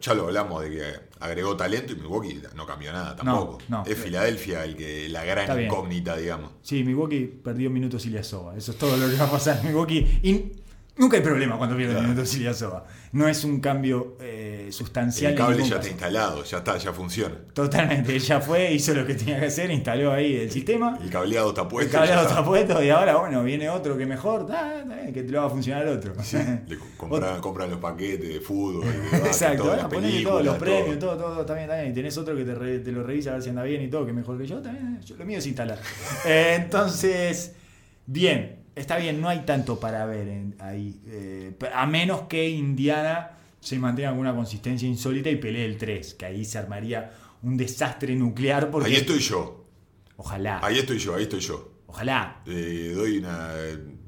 ya lo hablamos de que agregó talento y Milwaukee no cambió nada tampoco. no. es Filadelfia el que la gran incógnita, digamos. Sí, Milwaukee perdió minutos Ilyasova. Eso es todo lo que va a pasar Milwaukee. Y nunca hay problema cuando pierde Claro. minutos Ilyasova. No es un cambio eh, sustancial. El cable ya está instalado, ya está, ya funciona. Totalmente. Ella fue, hizo lo que tenía que hacer, instaló ahí el sistema. El cableado está El puesto. cableado ya está puesto y ahora, bueno, viene otro que mejor. bien, que te lo va a funcionar otro. Sí, le co- compran, compran los paquetes de fútbol, de Exacto, todas las todos los premios, todo, todo, bien, está bien. Y tenés otro que te, re- te lo revisa a ver si anda bien y todo, que mejor que yo, también. Yo, lo mío es instalar. Eh, entonces, bien, está bien, no hay tanto para ver en- ahí. eh, a menos que Indiana se mantenga con una consistencia insólita y pelee el 3, que ahí se armaría un desastre nuclear porque. Ahí estoy yo, Ojalá, ahí estoy yo, ahí estoy yo. ojalá. Eh, doy una.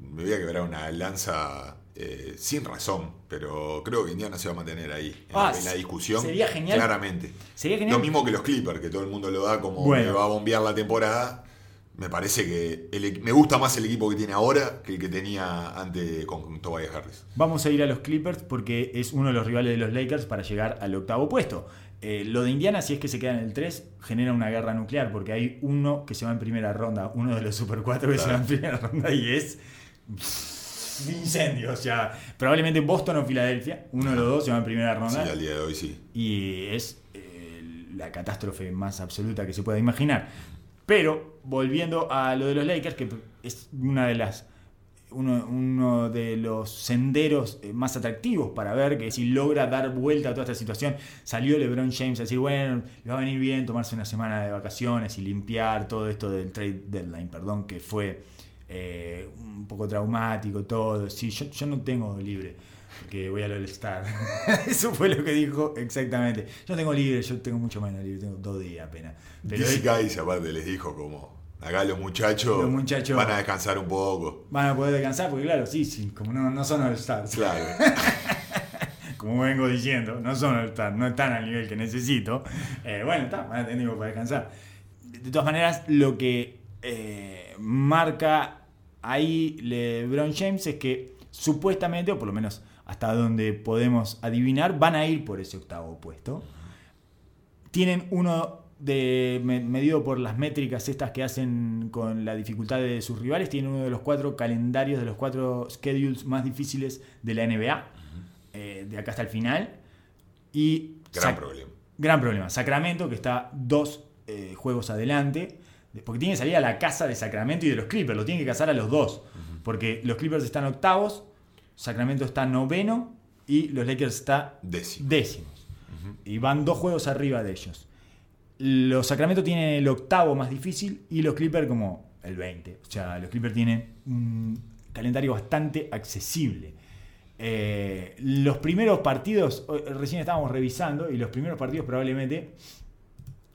Me voy a quebrar una lanza eh, sin razón, pero creo que Indiana se va a mantener ahí, en, Ah, la, en la discusión. sería genial. Claramente. Sería genial. Lo mismo que los Clippers, que todo el mundo lo da como Bueno. me va a bombear la temporada. Me parece que el me gusta más el equipo que tiene ahora que el que tenía antes con Tobias Harris. Vamos a ir a los Clippers porque es uno de los rivales de los Lakers para llegar al octavo puesto. Eh, lo de Indiana, si es que se queda en el 3, genera una guerra nuclear porque hay uno que se va en primera ronda, uno de los Super 4 que se va en primera ronda y es incendio. O sea, probablemente Boston o Filadelfia, uno de los dos se va en primera Sí, ronda al día de hoy sí. y es eh, la catástrofe más absoluta que se pueda imaginar. Pero volviendo a lo de los Lakers, que es una de las uno, de los senderos eh, más atractivos para ver que si logra dar vuelta a toda esta situación, salió LeBron James a decir, bueno, le va a venir bien tomarse una semana de vacaciones y limpiar todo esto del trade deadline, perdón, que fue eh, un poco traumático, todo. Sí, yo no tengo libre. Porque voy al All-Star. Eso fue lo que dijo exactamente. Yo tengo libre, yo tengo mucho menos libre, tengo dos días apenas. Pero DC aparte les dijo como, acá los muchachos, Los muchachos- van a descansar un poco. van a poder descansar, porque claro, sí, sí, como no, no son All-Stars. Claro. como vengo diciendo, no son All-Stars, no están al nivel que necesito. Eh, bueno, está, van a tener tiempo para descansar. de todas maneras, lo que eh, marca ahí LeBron James es que supuestamente, o por lo menos hasta donde podemos adivinar, van a ir por ese octavo puesto. Tienen uno de me- medido por las métricas estas que hacen con la dificultad de sus rivales, tienen uno de los cuatro calendarios, de los cuatro schedules más difíciles de la NBA, eh, de acá hasta el final. Y Gran Sac- problema. Gran problema. Sacramento, que está dos eh, juegos adelante, porque tiene que salir a la casa de Sacramento y de los Clippers, lo tienen que cazar a los dos, porque los Clippers están octavos, Sacramento está noveno y los Lakers está Décimo. décimos. Y van dos juegos arriba de ellos. Los Sacramento tienen el octavo más difícil y los Clippers como el 20. O sea, los Clippers tienen un calendario bastante accesible. Eh, los primeros partidos, recién estábamos revisando, y los primeros partidos probablemente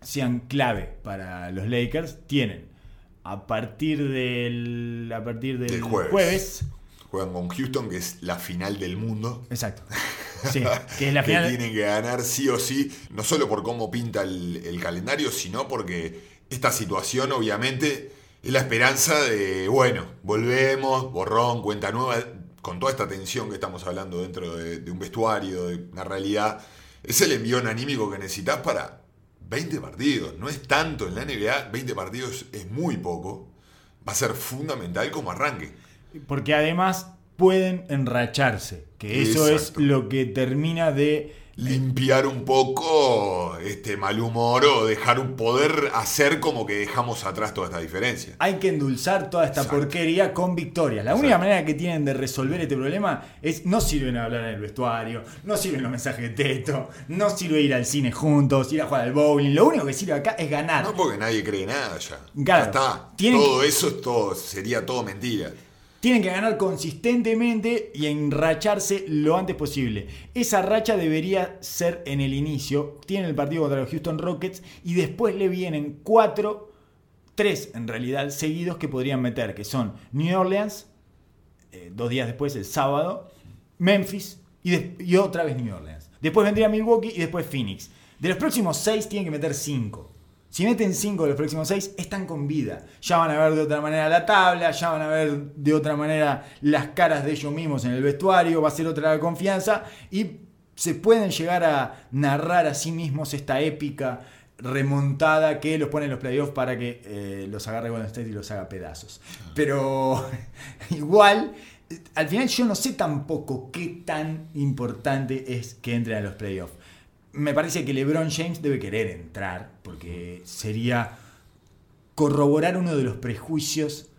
sean clave para los Lakers. Tienen a partir del, a partir del Del jueves. jueves Juegan con Houston, que es la final del mundo. Exacto. Sí, que es la que final. tienen que ganar sí o sí, no solo por cómo pinta el, el calendario, sino porque esta situación obviamente es la esperanza de, bueno, volvemos, borrón, cuenta nueva, con toda esta tensión que estamos hablando dentro de, de un vestuario, de una realidad, es el envión anímico que necesitas para 20 partidos, no es tanto en la NBA, 20 partidos es muy poco, va a ser fundamental como arranque. Porque además pueden enracharse. Que eso Exacto. es lo que termina de. limpiar un poco este mal humor o dejar un poder hacer como que dejamos atrás toda esta diferencia. Hay que endulzar toda esta Exacto. porquería con victorias. La única manera que tienen de resolver este problema es no sirven a hablar en el vestuario, no sirven los mensajes de texto, no sirve ir al cine juntos, ir a jugar al bowling. Lo único que sirve acá es ganar. No porque nadie cree nada ya. Claro. Ya está. Todo eso es todo, sería todo mentira. Tienen que ganar consistentemente y enracharse lo antes posible. Esa racha debería ser en el inicio. Tienen el partido contra los Houston Rockets y después le vienen cuatro, tres en realidad, seguidos que podrían meter, que son New Orleans, eh, dos días después, el sábado, Memphis y, y otra vez New Orleans. Después vendría Milwaukee y después Phoenix. De los próximos seis tienen que meter cinco. Si meten cinco de los próximos seis, están con vida. Ya van a ver de otra manera la tabla, ya van a ver de otra manera las caras de ellos mismos en el vestuario, va a ser otra la confianza y se pueden llegar a narrar a sí mismos esta épica remontada que los pone en los playoffs para que eh, los agarre Golden State y los haga pedazos. Pero igual, al final yo no sé tampoco qué tan importante es que entren a los playoffs. Me parece que LeBron James debe querer entrar porque sería corroborar uno de los prejuicios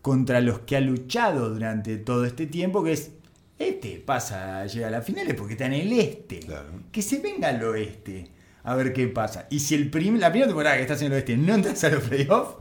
contra los que ha luchado durante todo este tiempo, que es, este pasa, llega a las finales porque está en el este. Claro. Que se venga al oeste a ver qué pasa. Y si el prim- la primera temporada que estás en el oeste no entras a los playoffs,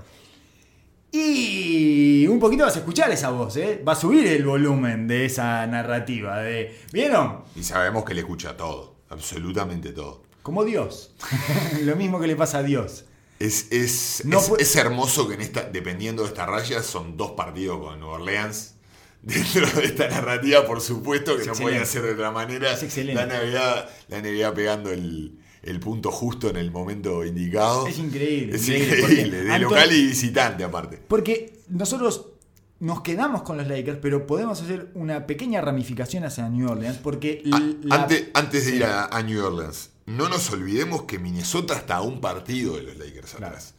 y un poquito vas a escuchar esa voz, ¿eh? va a subir el volumen de esa narrativa. De, ¿Vieron? Y sabemos que le escucha todo, absolutamente todo. Como Dios. Lo mismo que le pasa a Dios. Es, es, No es, hermoso que en esta, dependiendo de esta raya, son dos partidos con Nueva Orleans. Dentro de esta narrativa, por supuesto, que no podía ser de otra manera. Es excelente. La NBA, la NBA pegando el, el punto justo en el momento indicado. Es increíble. Es increíble, de Anton- local y visitante aparte. Porque nosotros nos quedamos con los Lakers, pero podemos hacer una pequeña ramificación hacia New Orleans, porque A- l- la- antes, antes de ir a, a New Orleans, no nos olvidemos que Minnesota está a un partido de los Lakers atrás.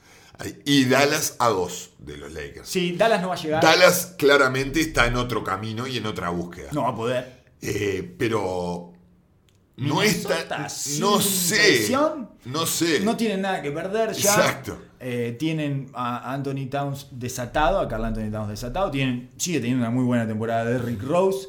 Y Dallas a dos de los Lakers. Sí, Dallas no va a llegar. Dallas claramente está en otro camino y en otra búsqueda. No va a poder. Eh, pero no Minnesota está. No sé. No sé. No tienen nada que perder ya. Exacto. Eh, tienen a Anthony Towns desatado, a Carl Anthony Towns desatado. Tienen, sigue teniendo una muy buena temporada de Rick Rose.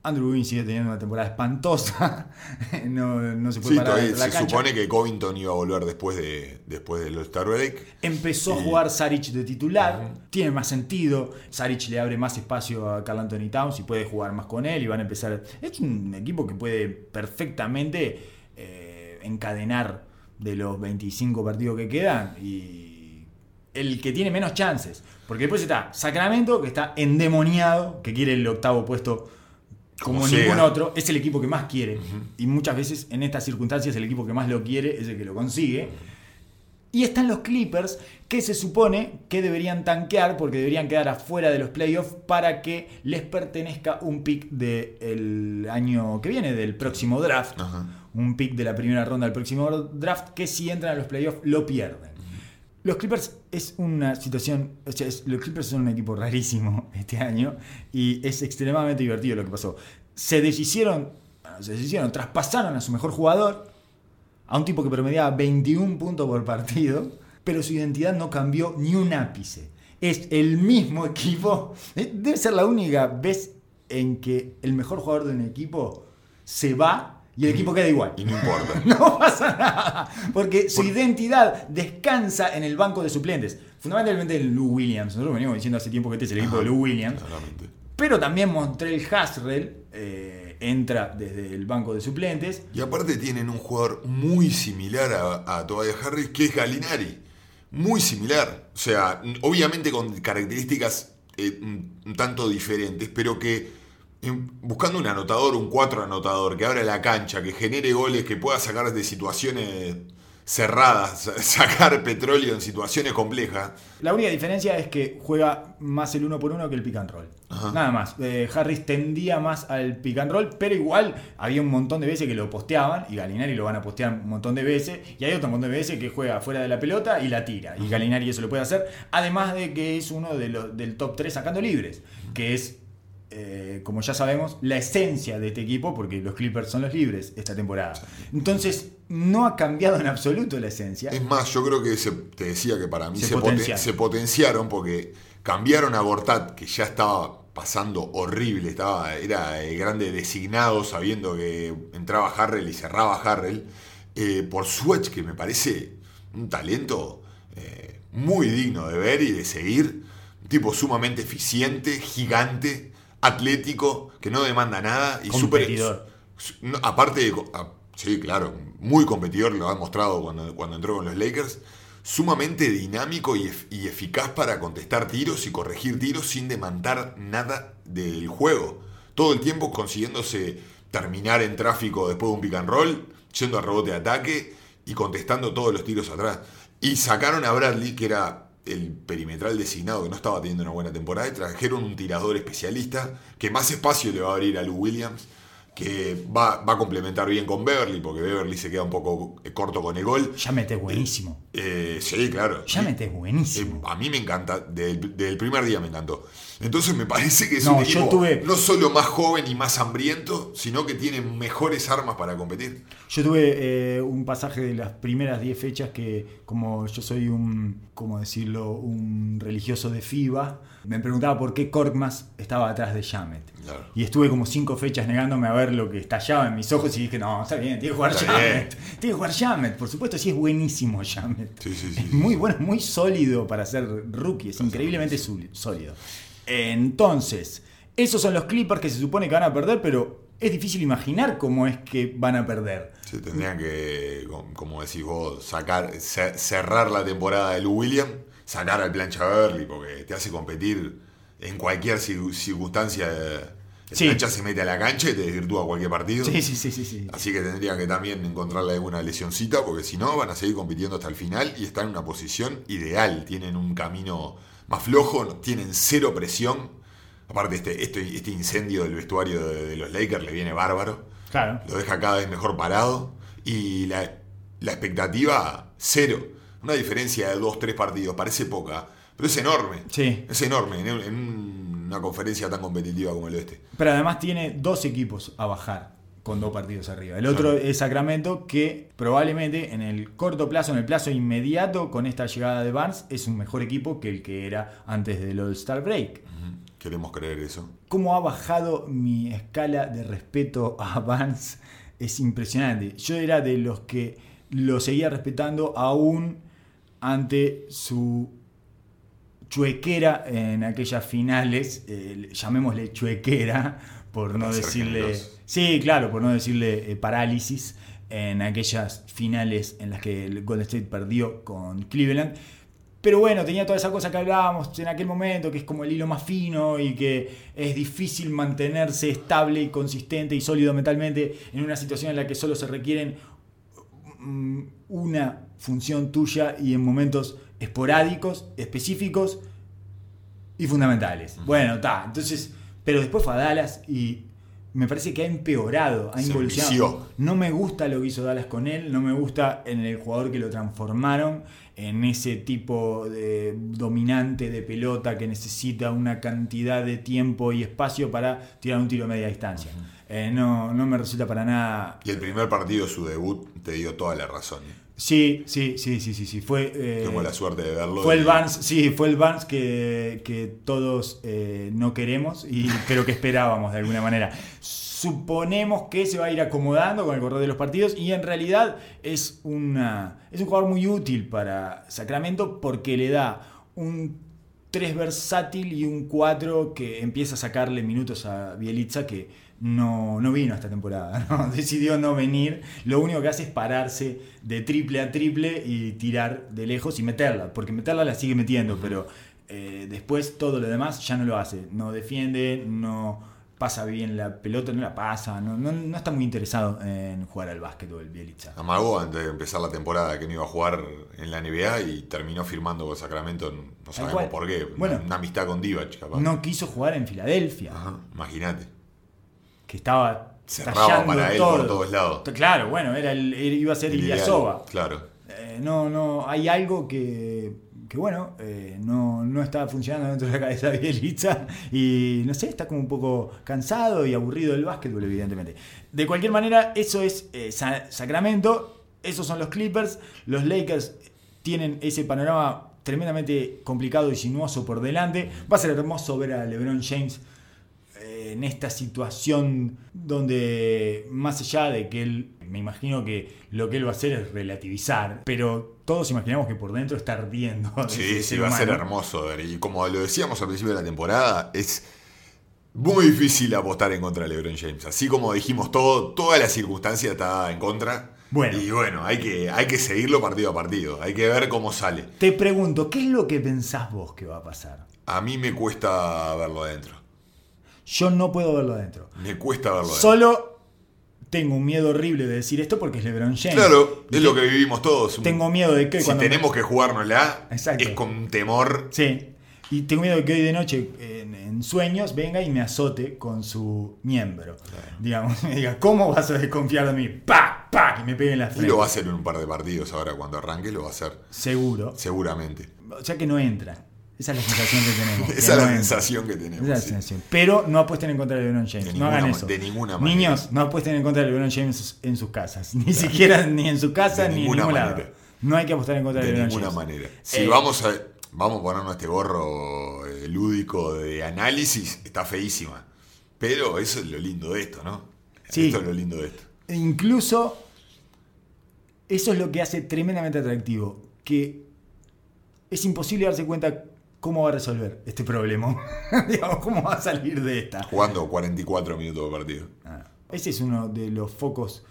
Andrew Wiggins sigue teniendo una temporada espantosa. no, no se puede Sí, parar se la cancha. supone que Covington iba a volver después de después del All-Star Break. Empezó a jugar Saric de titular, tiene más sentido. Saric le abre más espacio a Carl Anthony Towns y puede jugar más con él y van a empezar. Es un equipo que puede perfectamente eh, encadenar de los 25 partidos que quedan y el que tiene menos chances. Porque después está Sacramento, que está endemoniado, que quiere el octavo puesto como, Como ningún otro. Es el equipo que más quiere. Y muchas veces en estas circunstancias el equipo que más lo quiere es el que lo consigue. Y están los Clippers, que se supone que deberían tanquear porque deberían quedar afuera de los playoffs para que les pertenezca un pick del año que viene, del próximo draft. Ajá. Un pick de la primera ronda del próximo draft que si entran a los playoffs lo pierden. Los Clippers es una situación, o sea, los Clippers son un equipo rarísimo este año y es extremadamente divertido lo que pasó. Se deshicieron, se deshicieron, traspasaron a su mejor jugador, a un tipo que promediaba 21 puntos por partido, pero su identidad no cambió ni un ápice. Es el mismo equipo. Eh, Debe ser la única vez en que el mejor jugador de un equipo se va y el equipo queda igual. Y no importa. No pasa nada. Porque su identidad descansa en el banco de suplentes. Fundamentalmente en Lou Williams. Nosotros venimos diciendo hace tiempo que este es el equipo de Lou Williams. Claramente. Pero también Montrell Hasrell eh, entra desde el banco de suplentes. Y aparte tienen un jugador muy similar a, a Tobias Harris, que es Galinari. Muy similar. O sea, obviamente con características eh, un tanto diferentes, pero que buscando un anotador, un cuatro anotador, que abra la cancha, que genere goles, que pueda sacar de situaciones cerradas, sa- sacar petróleo en situaciones complejas. La única diferencia es que juega más el uno por uno que el pick and roll. Ajá. Nada más. Eh, Harris tendía más al pick and roll, pero igual había un montón de veces que lo posteaban y Galinari lo van a postear un montón de veces. Y hay otro montón de veces que juega fuera de la pelota y la tira. Y Galinari eso lo puede hacer. Además de que es uno de los, del top 3 sacando libres, que es. Eh, como ya sabemos, la esencia de este equipo, porque los Clippers son los libres esta temporada. Entonces, no ha cambiado en absoluto la esencia. Es más, yo creo que se, te decía que para mí Se se, poten- potenciaron. se potenciaron porque cambiaron a Gortat, que ya estaba pasando horrible, estaba, era el grande designado, sabiendo que entraba Harrell y cerraba Harrell, eh, por Swatch, que me parece un talento eh, muy digno de ver y de seguir. Un tipo sumamente eficiente, gigante, atlético, que no demanda nada y súper Competidor. no, aparte de. Sí, claro, muy competidor, lo ha mostrado cuando, cuando entró con los Lakers. Sumamente dinámico y, y eficaz para contestar tiros y corregir tiros sin demandar nada del juego. Todo el tiempo consiguiéndose terminar en tráfico después de un pick and roll, yendo a rebote de ataque y contestando todos los tiros atrás. Y sacaron a Bradley, que era el perimetral designado, que no estaba teniendo una buena temporada, y trajeron un tirador especialista que más espacio le va a abrir a Lou Williams que va, va a complementar bien con Beverly, porque Beverly se queda un poco eh, corto con el gol. Ya metes buenísimo. Eh, sí, claro. Ya metes buenísimo. eh, a mí me encanta, del, del primer día me encantó. Entonces me parece que es No, un equipo tuve- no solo más joven y más hambriento, sino que tiene mejores armas para competir. Yo tuve un pasaje de las primeras 10 fechas que, como yo soy un, ¿cómo decirlo?, un religioso de FIBA, me preguntaba por qué Korkmaz estaba atrás de Jamet. Claro. Y estuve como 5 fechas negándome a ver lo que estallaba en mis ojos y dije, no, está bien, tiene que jugar Jamet. Tiene que jugar Jamet. Por supuesto, sí es buenísimo Jamet. Sí, sí, sí, Es muy bueno, muy sólido para ser rookie, es increíblemente sólido. Entonces, esos son los Clippers que se supone que van a perder, pero es difícil imaginar cómo es que van a perder. Se tendrían que, com- como decís vos, sacar, ce- cerrar la temporada de Lou Williams, sacar al plancha Beverly, porque te hace competir en cualquier cir- circunstancia. El Sí. plancha se mete a la cancha y te desvirtúa cualquier partido. Sí, sí, sí, sí. sí. Así que tendrían que también encontrarle alguna lesioncita, porque si no van a seguir compitiendo hasta el final y están en una posición ideal. Tienen un camino más flojo, tienen cero presión. Aparte, este, este, este incendio del vestuario de, de los Lakers le viene bárbaro. Claro. Lo deja cada vez mejor parado. Y la, la expectativa, cero. Una diferencia de dos, tres partidos, parece poca, pero es enorme. Sí. Es enorme en, en una conferencia tan competitiva como el oeste. Pero además tiene dos equipos a bajar con dos partidos arriba. El otro Claro. es Sacramento, que probablemente en el corto plazo, en el plazo inmediato, con esta llegada de Barnes, es un mejor equipo que el que era antes del All-Star Break. Queremos creer eso. cómo ha bajado mi escala de respeto a Vance es impresionante. Yo era de los que lo seguía respetando aún ante su chuequera en aquellas finales, eh, llamémosle chuequera, por no decirle... Sí, claro, por no decirle eh, parálisis en aquellas finales en las que el Golden State perdió con Cleveland. Pero bueno, tenía toda esa cosa que hablábamos en aquel momento, que es como el hilo más fino y que es difícil mantenerse estable y consistente y sólido mentalmente en una situación en la que solo se requieren mm, una función tuya y en momentos esporádicos, específicos y fundamentales. Bueno, está. Entonces, pero después fue a Dallas y me parece que ha empeorado, ha involucionado. No me gusta lo que hizo Dallas con él, no me gusta en el jugador que lo transformaron en ese tipo de dominante de pelota que necesita una cantidad de tiempo y espacio para tirar un tiro a media distancia. Eh, no, no me resulta para nada. Y el primer partido, su debut, te dio toda la razón. ¿eh? Sí, sí, sí, sí, sí, sí. Fue. eh, Tengo la suerte de verlo. Fue el Barnes, sí, fue el Barnes que, que todos eh, no queremos, y, pero que esperábamos de alguna manera. Suponemos que se va a ir acomodando con el correr de los partidos y en realidad es, una, es un jugador muy útil para Sacramento porque le da un 3 versátil y un 4 que empieza a sacarle minutos a Bielitsa que no, no vino esta temporada, ¿no? decidió no venir, lo único que hace es pararse de triple a triple y tirar de lejos y meterla, porque meterla la sigue metiendo, pero eh, después todo lo demás ya no lo hace, no defiende, no pasa bien la pelota, no la pasa, no, no, no está muy interesado en jugar al básquetbol Bielitsa. Amagó antes de empezar la temporada que no iba a jugar en la NBA y terminó firmando con Sacramento, no sabemos cual. por qué. Bueno. una amistad con Divac, capaz. No quiso jugar en Filadelfia, Ajá, imagínate. que estaba Cerraba tallando para él todo. por todos lados. Claro, bueno, era el, iba a ser El ideal, Ilyasova. Claro. Eh, no, no, hay algo que, que bueno, eh, no, no está funcionando dentro de la cabeza de Bielitsa y no sé, está como un poco cansado y aburrido del básquetbol, evidentemente. De cualquier manera, eso es eh, Sa- Sacramento, esos son los Clippers, los Lakers tienen ese panorama tremendamente complicado y sinuoso por delante. Va a ser hermoso ver a LeBron James en esta situación donde más allá de que él, me imagino que lo que él va a hacer es relativizar, pero todos imaginamos que por dentro está ardiendo. Sí, sí, va a ser hermoso ver. Y como lo decíamos al principio de la temporada, es muy difícil apostar en contra de LeBron James. Así como dijimos todo, toda la circunstancia está en contra. Bueno. Y bueno, hay que, hay que seguirlo partido a partido. Hay que ver cómo sale. Te pregunto, ¿qué es lo que pensás vos que va a pasar? A mí me cuesta verlo adentro. Yo no puedo verlo adentro. Me cuesta verlo adentro. Solo tengo un miedo horrible de decir esto porque es LeBron James. Claro, Y es lo que vivimos todos. Tengo miedo de que si cuando tenemos que jugárnosla, Exacto. es con temor. Sí. Y tengo miedo de que hoy de noche, en, en sueños, venga y me azote con su miembro. Digamos, me diga, ¿cómo vas a desconfiar de mí? ¡Pa! ¡Pa! Y me pegue en la Y lo va a hacer en un par de partidos ahora cuando arranque, lo va a hacer. Seguro. Seguramente. O sea que no entra. Esa es la sensación que tenemos. Esa es la sensación que Esa tenemos. es la sí. sensación. Pero no apuesten en contra de LeBron James. De no ninguna hagan eso. de ninguna manera. Niños, no apuesten en contra de LeBron James en sus casas. Ni siquiera ni en su casa De ni en ninguna ningún lado. manera. No hay que apostar en contra de, De LeBron ninguna James. manera. Si Eh, vamos a vamos a ponernos este gorro eh, lúdico de análisis, está feísima. Pero eso es lo lindo de esto, ¿no? Sí. Esto es lo lindo de esto. E incluso eso es lo que hace tremendamente atractivo, que es imposible darse cuenta cómo va a resolver este problema. Digamos, cómo va a salir de esta. Jugando 44 minutos de partido. Ah, Ese es uno de los focos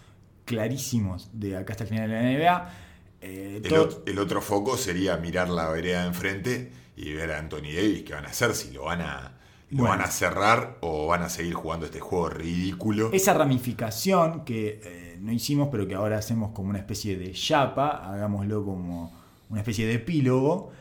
clarísimos de acá hasta el final de la NBA. Eh, El, todo- ot- el otro foco sería mirar la vereda de enfrente y ver a Anthony Davis qué van a hacer, si lo van a, lo Bueno. van a cerrar o van a seguir jugando este juego ridículo. esa ramificación que eh, no hicimos, pero que ahora hacemos como una especie de chapa, hagámoslo como una especie de epílogo,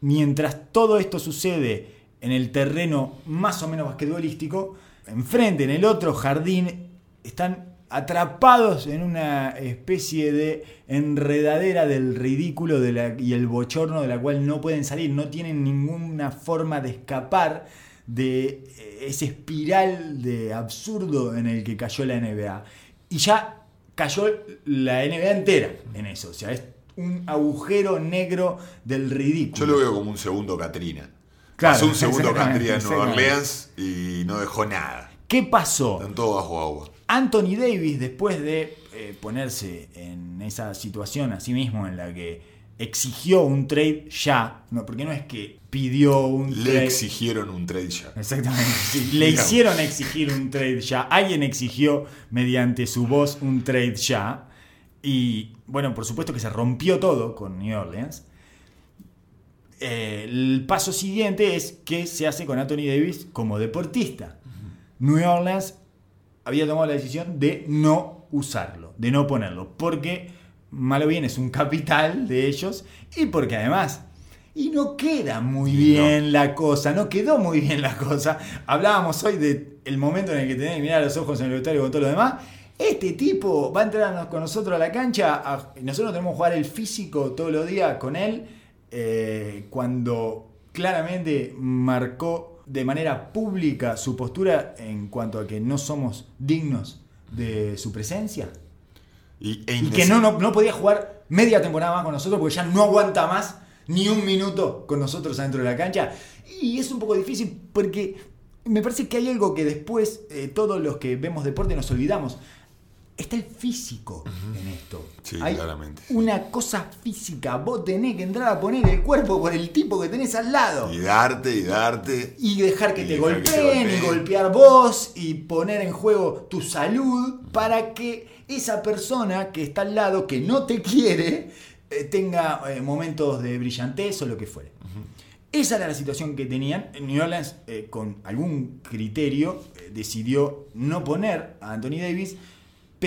mientras todo esto sucede en el terreno más o menos basquetbolístico, enfrente, en el otro jardín, están atrapados en una especie de enredadera del ridículo y el bochorno de la cual no pueden salir, no tienen ninguna forma de escapar de eh, ese espiral de absurdo en el que cayó la NBA. Y ya cayó la NBA entera en eso, o sea, es un agujero negro del ridículo. Yo lo veo como un segundo Katrina. Claro, Pasó un segundo Katrina en Nueva. Orleans y no dejó nada. ¿Qué pasó? Están todos bajo agua. Anthony Davis, después de eh, ponerse en esa situación a sí mismo en la que exigió un trade ya, no, porque no es que pidió un Le trade. exigieron un trade ya. Exactamente. sí. Le hicieron exigir un trade ya. Alguien exigió mediante su voz un trade ya. Y bueno, por supuesto que se rompió todo con New Orleans. Eh, el paso siguiente es qué se hace con Anthony Davis como deportista. New Orleans había tomado la decisión de no usarlo, de no ponerlo, porque malo bien es un capital de ellos y porque además y no queda muy Y bien la cosa, no quedó muy bien la cosa. Hablábamos hoy de el momento en el que tenés que mirar a los ojos en el vestuario con todo lo demás. Este tipo va a entrar con nosotros a la cancha. a- nosotros tenemos que jugar el físico todos los días con él. eh, cuando claramente marcó de manera pública su postura en cuanto a que no somos dignos de su presencia. Y, e Y que no, no, no podía jugar media temporada más con nosotros porque ya no aguanta más ni un minuto con nosotros adentro de la cancha. Y es un poco difícil porque me parece que hay algo que después eh, todos los que vemos deporte nos olvidamos. Está el físico en esto. Sí, Hay claramente. Una cosa física. Vos tenés que entrar a poner el cuerpo por el tipo que tenés al lado. Y darte, y darte. Y dejar que Y te dejar que te golpeen y golpear vos y poner en juego tu salud para que esa persona que está al lado, que no te quiere, eh, tenga eh, momentos de brillantez o lo que fuere. Esa era la situación que tenían. New Orleans, eh, con algún criterio, decidió no poner a Anthony Davis,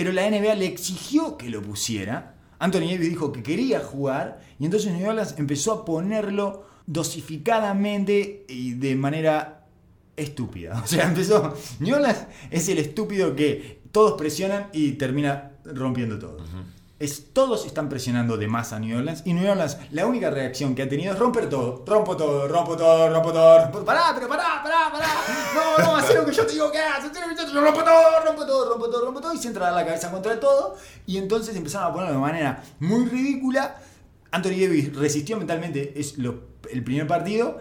pero la NBA le exigió que lo pusiera. Anthony Davis dijo que quería jugar y entonces New empezó a ponerlo dosificadamente y de manera estúpida. O sea, empezó. New es el estúpido que todos presionan y termina rompiendo todo. Es, todos están presionando de más a New Orleans y New Orleans la única reacción que ha tenido es romper todo. Rompo todo, rompo todo, rompo todo. rompo- Pará, pero pará, pará, pará. No, no, haz lo que yo te digo que hagas. yo rompo todo, rompo todo, rompo todo, rompo todo. Y se entra a la cabeza contra todo. Y entonces empezaron a ponerlo de manera muy ridícula. Anthony Davis resistió mentalmente. Es lo- el primer partido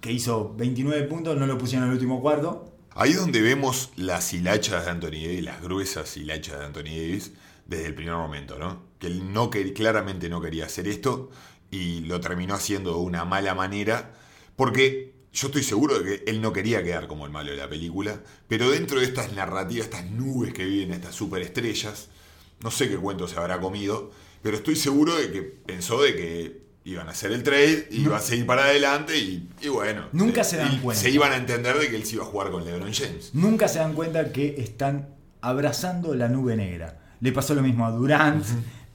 que hizo 29 puntos, no lo pusieron en el último cuarto. Ahí es donde vemos las hilachas de Anthony Davis, las gruesas hilachas de Anthony Davis, desde el primer momento, ¿no? Que él no quer- claramente no quería hacer esto y lo terminó haciendo de una mala manera, porque yo estoy seguro de que él no quería quedar como el malo de la película, pero dentro de estas narrativas, estas nubes que viven, estas superestrellas, no sé qué cuento se habrá comido, pero estoy seguro de que pensó de que iban a hacer el trade, iba a seguir para adelante y, y bueno. Nunca eh, se dan y cuenta. Se iban a entender de que él se iba a jugar con LeBron James. nunca se dan cuenta que están abrazando la nube negra. Le pasó lo mismo a Durant,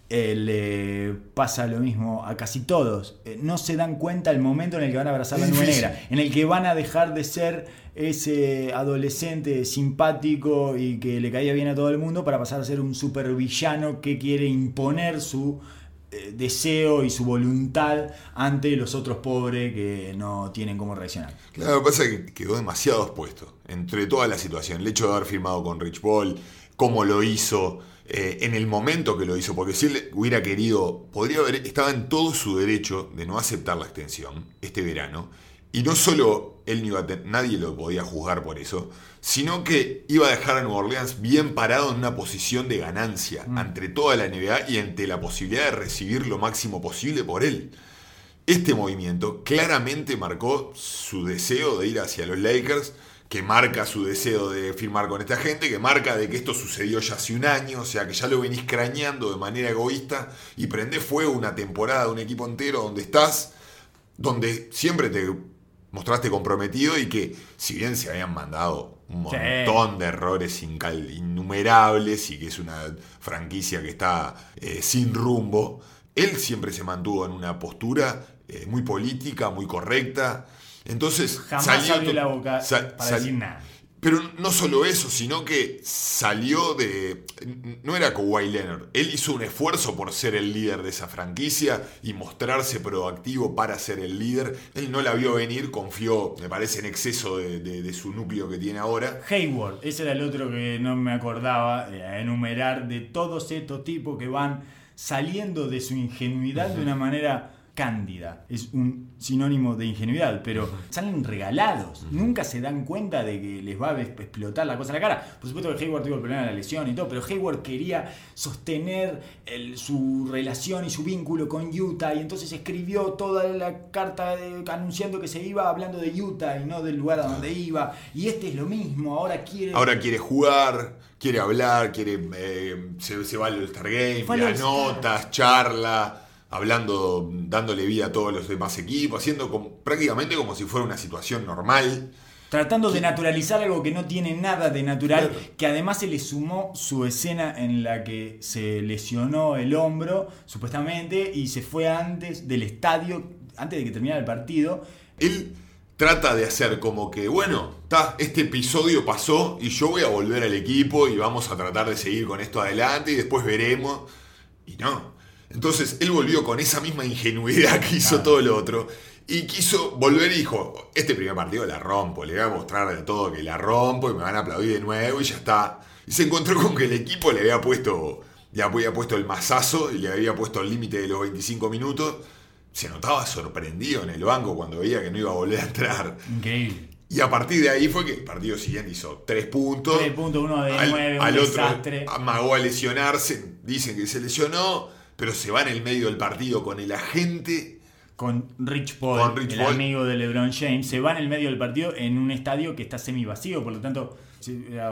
eh, le pasa lo mismo a casi todos. Eh, no se dan cuenta el momento en el que van a abrazar la nube negra, en el que van a dejar de ser ese adolescente simpático y que le caía bien a todo el mundo para pasar a ser un supervillano que quiere imponer su eh, deseo y su voluntad ante los otros pobres que no tienen cómo reaccionar. Claro, lo que pasa es que quedó demasiado expuesto entre toda la situación. El hecho de haber firmado con Rich Paul, cómo lo hizo, eh, en el momento que lo hizo, porque si él hubiera querido, podría haber, estaba en todo su derecho de no aceptar la extensión este verano. Y no solo él no iba a nadie lo podía juzgar por eso, sino que iba a dejar a Nueva Orleans bien parado en una posición de ganancia ante toda la NBA y ante la posibilidad de recibir lo máximo posible por él. Este movimiento claramente marcó su deseo de ir hacia los Lakers, que marca su deseo de firmar con esta gente, que marca de que esto sucedió ya hace un año, o sea que ya lo venís crañando de manera egoísta y prende fuego una temporada de un equipo entero donde estás, donde siempre te mostraste comprometido y que si bien se habían mandado un montón de errores innumerables y que es una franquicia que está eh, sin rumbo, él siempre se mantuvo en una postura eh, muy política, muy correcta. Entonces Jamás salió abrió la boca sal- para sal- decir nada. Pero no solo eso, sino que salió de... No era Kawhi Leonard. Él hizo un esfuerzo por ser el líder de esa franquicia y mostrarse proactivo para ser el líder. Él no la vio venir, confió, me parece, en exceso de, de- de su núcleo que tiene ahora. Hayward, ese era el otro que no me acordaba, eh, a enumerar de todos estos tipos que van saliendo de su ingenuidad de una manera cándida. Es un sinónimo de ingenuidad, pero salen regalados. Nunca se dan cuenta de que les va a explotar la cosa en la cara. Por supuesto que Hayward tuvo el problema de la lesión y todo, pero Hayward quería sostener el- su relación y su vínculo con Utah y entonces escribió toda la carta de- anunciando que se iba hablando de Utah y no del lugar a donde iba. Y este es lo mismo, ahora quiere... Ahora quiere jugar, quiere hablar, quiere eh, se, se va al All-Star Game, Fue al da All-Star. notas, charla, hablando, dándole vida a todos los demás equipos, haciendo prácticamente como si fuera una situación normal. Tratando de naturalizar algo que no tiene nada de natural, Claro. que además se le sumó su escena en la que se lesionó el hombro, supuestamente, y se fue antes del estadio, antes de que terminara el partido. Él trata de hacer como que, bueno, ta, este episodio pasó y yo voy a volver al equipo y vamos a tratar de seguir con esto adelante y después veremos. Y no. Entonces él volvió con esa misma ingenuidad que hizo todo lo otro. Y quiso volver y dijo, este primer partido la rompo, le voy a mostrar de todo que la rompo y me van a aplaudir de nuevo y ya está. Y se encontró con que el equipo le había puesto, le había puesto el mazazo y le había puesto el límite de los 25 minutos. Se notaba sorprendido en el banco cuando veía que no iba a volver a entrar. Increíble. Y a partir de ahí fue que el partido siguiente hizo tres puntos. 3 puntos, uno de al, 9, un al otro desastre. amagó a lesionarse. Dicen que se lesionó, pero se va en el medio del partido con el agente. con Rich Paul, Con Rich el Paul. amigo de LeBron James, se va en el medio del partido en un estadio que está semi vacío, por lo tanto,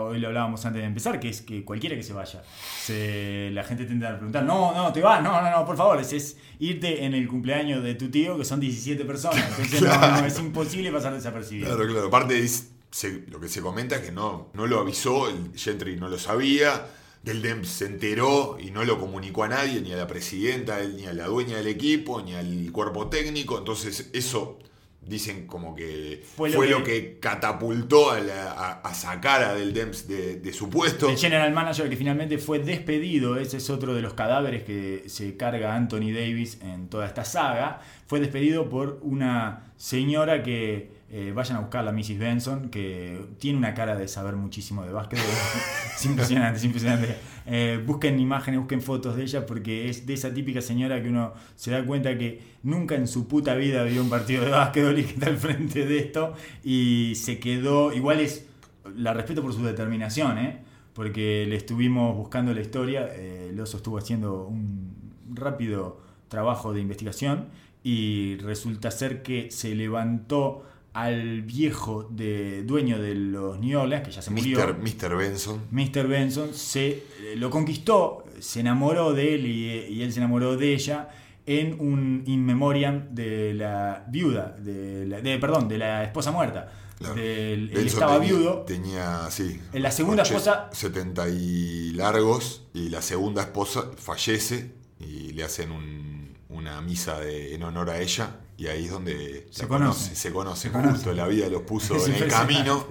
hoy lo hablábamos antes de empezar, que es que cualquiera que se vaya, se- la gente tendrá que preguntar, no, no, te vas, no, no, no, por favor, es, es irte en el cumpleaños de tu tío, que son 17 personas, entonces no, no, es imposible pasar desapercibido. Claro, claro. Aparte, es- se- lo que se comenta es que no, no lo avisó, el Gentry no lo sabía. Del Dem se enteró y no lo comunicó a nadie, ni a la presidenta, ni a la dueña del equipo, ni al cuerpo técnico. Entonces, eso dicen como que Fue fue, lo lo, que- catapultó a, la- a- a sacar a Del Dems de, de su puesto. El general manager que finalmente fue despedido, ese es otro de los cadáveres que se carga Anthony Davis en toda esta saga, fue despedido por una señora que, eh, vayan a buscar a Mrs. Benson, que tiene una cara de saber muchísimo de básquet. es impresionante, es impresionante. Eh, busquen imágenes, busquen fotos de ella, porque es de esa típica señora que uno se da cuenta que nunca en su puta vida vio un partido de básquetbol y que está al frente de esto, y se quedó, igual es la respeto por su determinación, ¿eh? porque le estuvimos buscando la historia, eh, el estuvo haciendo un rápido trabajo de investigación y resulta ser que se levantó al viejo de, dueño de los New Orleans, que ya se murió. Mr. Mr. Benson. Mr. Benson se eh, lo conquistó, se enamoró de él y, y él se enamoró de ella en un in memoriam de la viuda, de, la- de- perdón, de la esposa muerta. Claro. Del- él estaba tenía- viudo. Tenía, sí. En la segunda esposa- 70 y largos. Y la segunda esposa fallece y le hacen un- una misa de- en honor a ella. Y ahí es donde Se conoce. se conoce. Se conoce. Justo la vida los puso Es en el camino.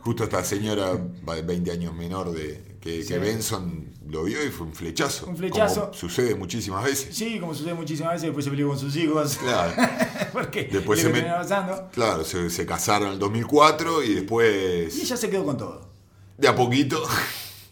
Justo esta señora, va- 20 años menor de que, Sí. que Benson, lo vio y fue un flechazo. Un flechazo. Como sucede muchísimas veces. Sí, como sucede muchísimas veces, después se peleó con sus hijos. Claro. Porque Después es se met-. Claro, se, se casaron en el 2004 y después, Y ella se quedó con todo. de a poquito,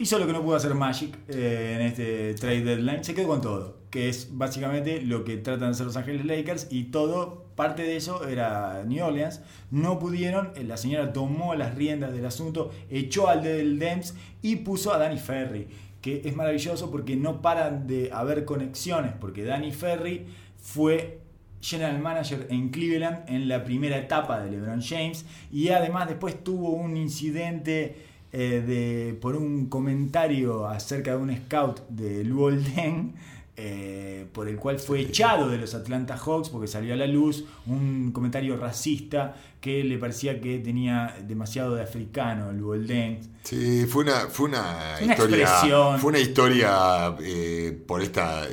Hizo lo que no pudo hacer Magic eh, en este trade deadline, se quedó con todo, que es básicamente lo que tratan de hacer Los Ángeles Lakers y todo, parte de eso era New Orleans. No pudieron, eh, la señora tomó las riendas del asunto, echó al del Dems y puso a Danny Ferry, que es maravilloso porque no paran de haber conexiones, porque Danny Ferry fue general manager en Cleveland en la primera etapa de LeBron James y además después tuvo un incidente eh, de, por un comentario acerca de un scout de Luol Deng eh, por el cual fue echado de los Atlanta Hawks porque salió a la luz un comentario racista que le parecía que tenía demasiado de africano Deng. Sí, fue una, fue una, Una historia. expresión. Fue una historia eh, por esta.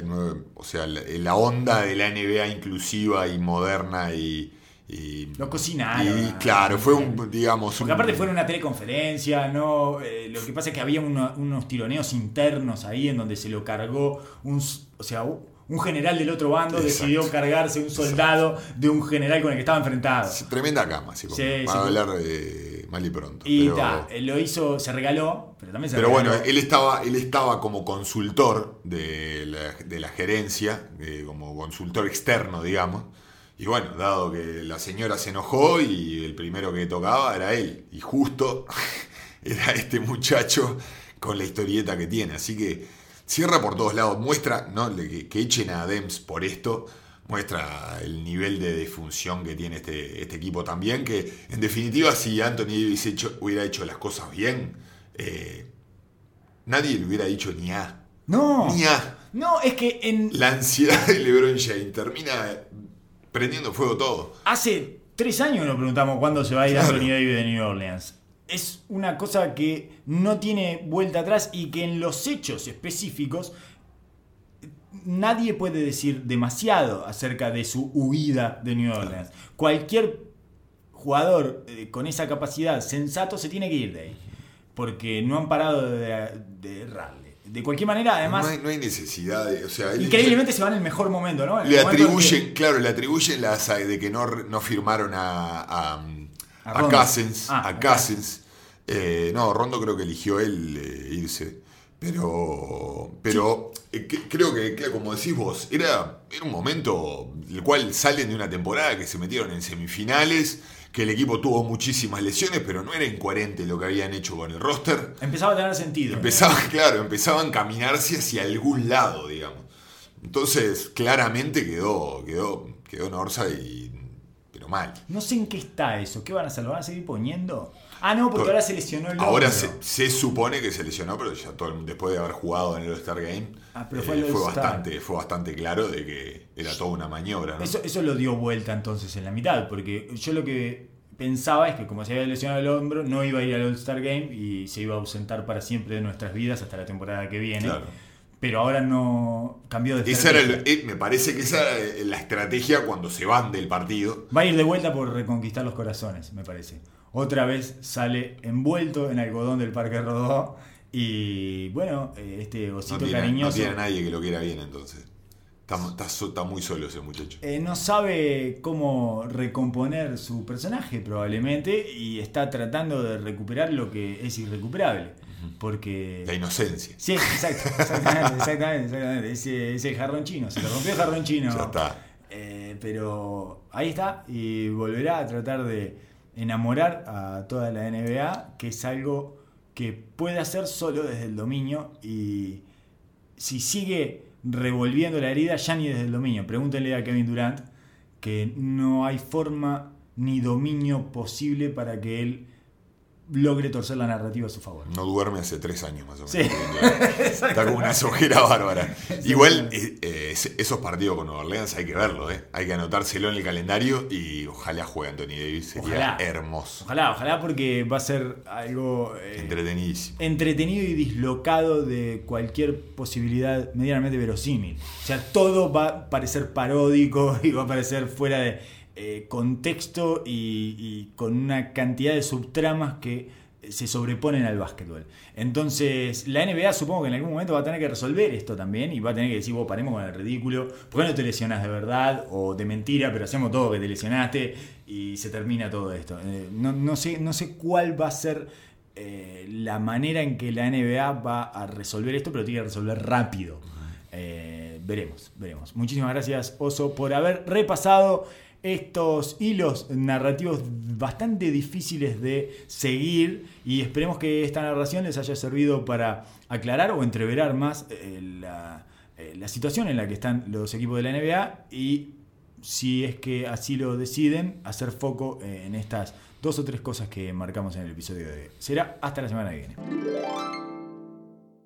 O sea, la, la onda de la NBA inclusiva y moderna y. y- Lo cocinaron. y claro, fue un, digamos. Porque un- aparte fue una teleconferencia, ¿no? Eh, lo que pasa es que había uno- unos tironeos internos ahí en donde se lo cargó un, o sea, un general del otro bando Exacto. decidió cargarse un soldado de un general con el que estaba enfrentado. Sí, Tremenda cama, como, Sí, para sí. hablar eh, mal y pronto. Y pero, ta, eh, lo hizo, se regaló, pero también se pero regaló. bueno, él estaba, él estaba como consultor de la, de la gerencia, eh, como consultor externo, digamos. Y bueno, dado que la señora se enojó y el primero que tocaba era él. Y justo era este muchacho con la historieta que tiene. Así que cierra por todos lados. Muestra, ¿no? Que, que echen a Dems por esto. Muestra el nivel de defunción que tiene este, este equipo también. Que en definitiva, si Anthony Davis hecho- hubiera hecho las cosas bien, eh, nadie le hubiera dicho ni a. No, Ni a. no, es que en, La ansiedad de LeBron James termina prendiendo fuego todo. hace tres años nos preguntamos cuándo se va a ir Claro. Anthony Davis de New Orleans. Es una cosa que no tiene vuelta atrás y que en los hechos específicos nadie puede decir demasiado acerca de su huida de New Orleans. Cualquier jugador eh, con esa capacidad sensato se tiene que ir de ahí. Porque no han parado de, de errarle. De cualquier manera, además, no, hay, no hay necesidad de. O sea, él- increíblemente se va en el mejor momento, ¿no? En Le atribuyen, que- claro, le atribuyen las de que no, no firmaron a, a, A a. Ah, a. Eh, no, Rondo creo que eligió él eh, irse. Pero, pero eh, que- creo que, claro, como decís vos, era, era un momento el cual salen de una temporada que se metieron en semifinales, que el equipo tuvo muchísimas lesiones, pero no era incoherente lo que habían hecho con el roster. Empezaba a tener sentido. Empezaban, claro, empezaban a caminarse hacia algún lado, digamos. Entonces, claramente quedó, quedó, quedó Norsa y. pero mal. No sé en qué está eso. ¿Qué van a hacer? ¿Lo van a seguir poniendo? Ah, no, porque ahora se lesionó el Ahora se, se supone que se lesionó, pero ya todo, el- después de haber jugado en el All-Star Game, eh, Ah, pero fue el fue, bastante, fue bastante claro de que era toda una maniobra. ¿no? Eso, eso lo dio vuelta entonces en la mitad, porque yo lo que pensaba es que como se había lesionado el hombro, no iba a ir al All-Star Game y se iba a ausentar para siempre de nuestras vidas hasta la temporada que viene. Claro. Pero ahora no cambió de Esa era el- estrategia. eh, me parece que esa era la estrategia cuando se van del partido. Va a ir de vuelta por reconquistar los corazones, me parece. Otra vez sale envuelto en algodón del Parque Rodó y bueno, eh, este No osito tiene, no cariñoso tiene nadie que lo quiera bien, entonces. Está, está está muy solo ese muchacho. eh, no sabe cómo recomponer su personaje probablemente y está tratando de recuperar lo que es irrecuperable. Porque... La inocencia. Sí, exacto, exactamente, exactamente, exactamente. Ese jarrón chino, se le rompió el jarrón chino. Ya está. Eh, pero ahí está y volverá a tratar de enamorar a toda la NBA, que es algo que puede hacer solo desde el dominio y si sigue revolviendo la herida, ya ni desde el dominio. Pregúntenle a Kevin Durant que no hay forma ni dominio posible para que él logre torcer la narrativa a su favor. No duerme hace tres años más o menos. Sí. Está con una sojera bárbara. Igual eh, eh, es- esos partidos con Nueva Orleans hay que verlo, ¿eh? Hay que anotárselo en el calendario y ojalá juegue Anthony Davis. Sería Ojalá. hermoso. Ojalá, ojalá porque va a ser algo eh, Entretenidísimo. entretenido y dislocado de cualquier posibilidad medianamente verosímil. O sea, todo va a parecer paródico y va a parecer fuera de eh, contexto y, y con una cantidad de subtramas que se sobreponen al básquetbol. Entonces, la NBA supongo que en algún momento va a tener que resolver esto también y va a tener que decir, vos paremos con el ridículo, ¿por qué no te lesionás de verdad o de mentira, pero hacemos todo que te lesionaste y se termina todo esto? Eh, no, no sé, no sé cuál va a ser eh, la manera en que la NBA va a resolver esto, pero tiene que resolver rápido. Eh, veremos, veremos. Muchísimas gracias, Oso, por haber repasado estos hilos narrativos bastante difíciles de seguir y esperemos que esta narración les haya servido para aclarar o entreverar más eh, la, eh, la situación en la que están los equipos de la NBA y si es que así lo deciden, hacer foco eh, en estas dos o tres cosas que marcamos en el episodio de hoy. Será hasta la semana que viene.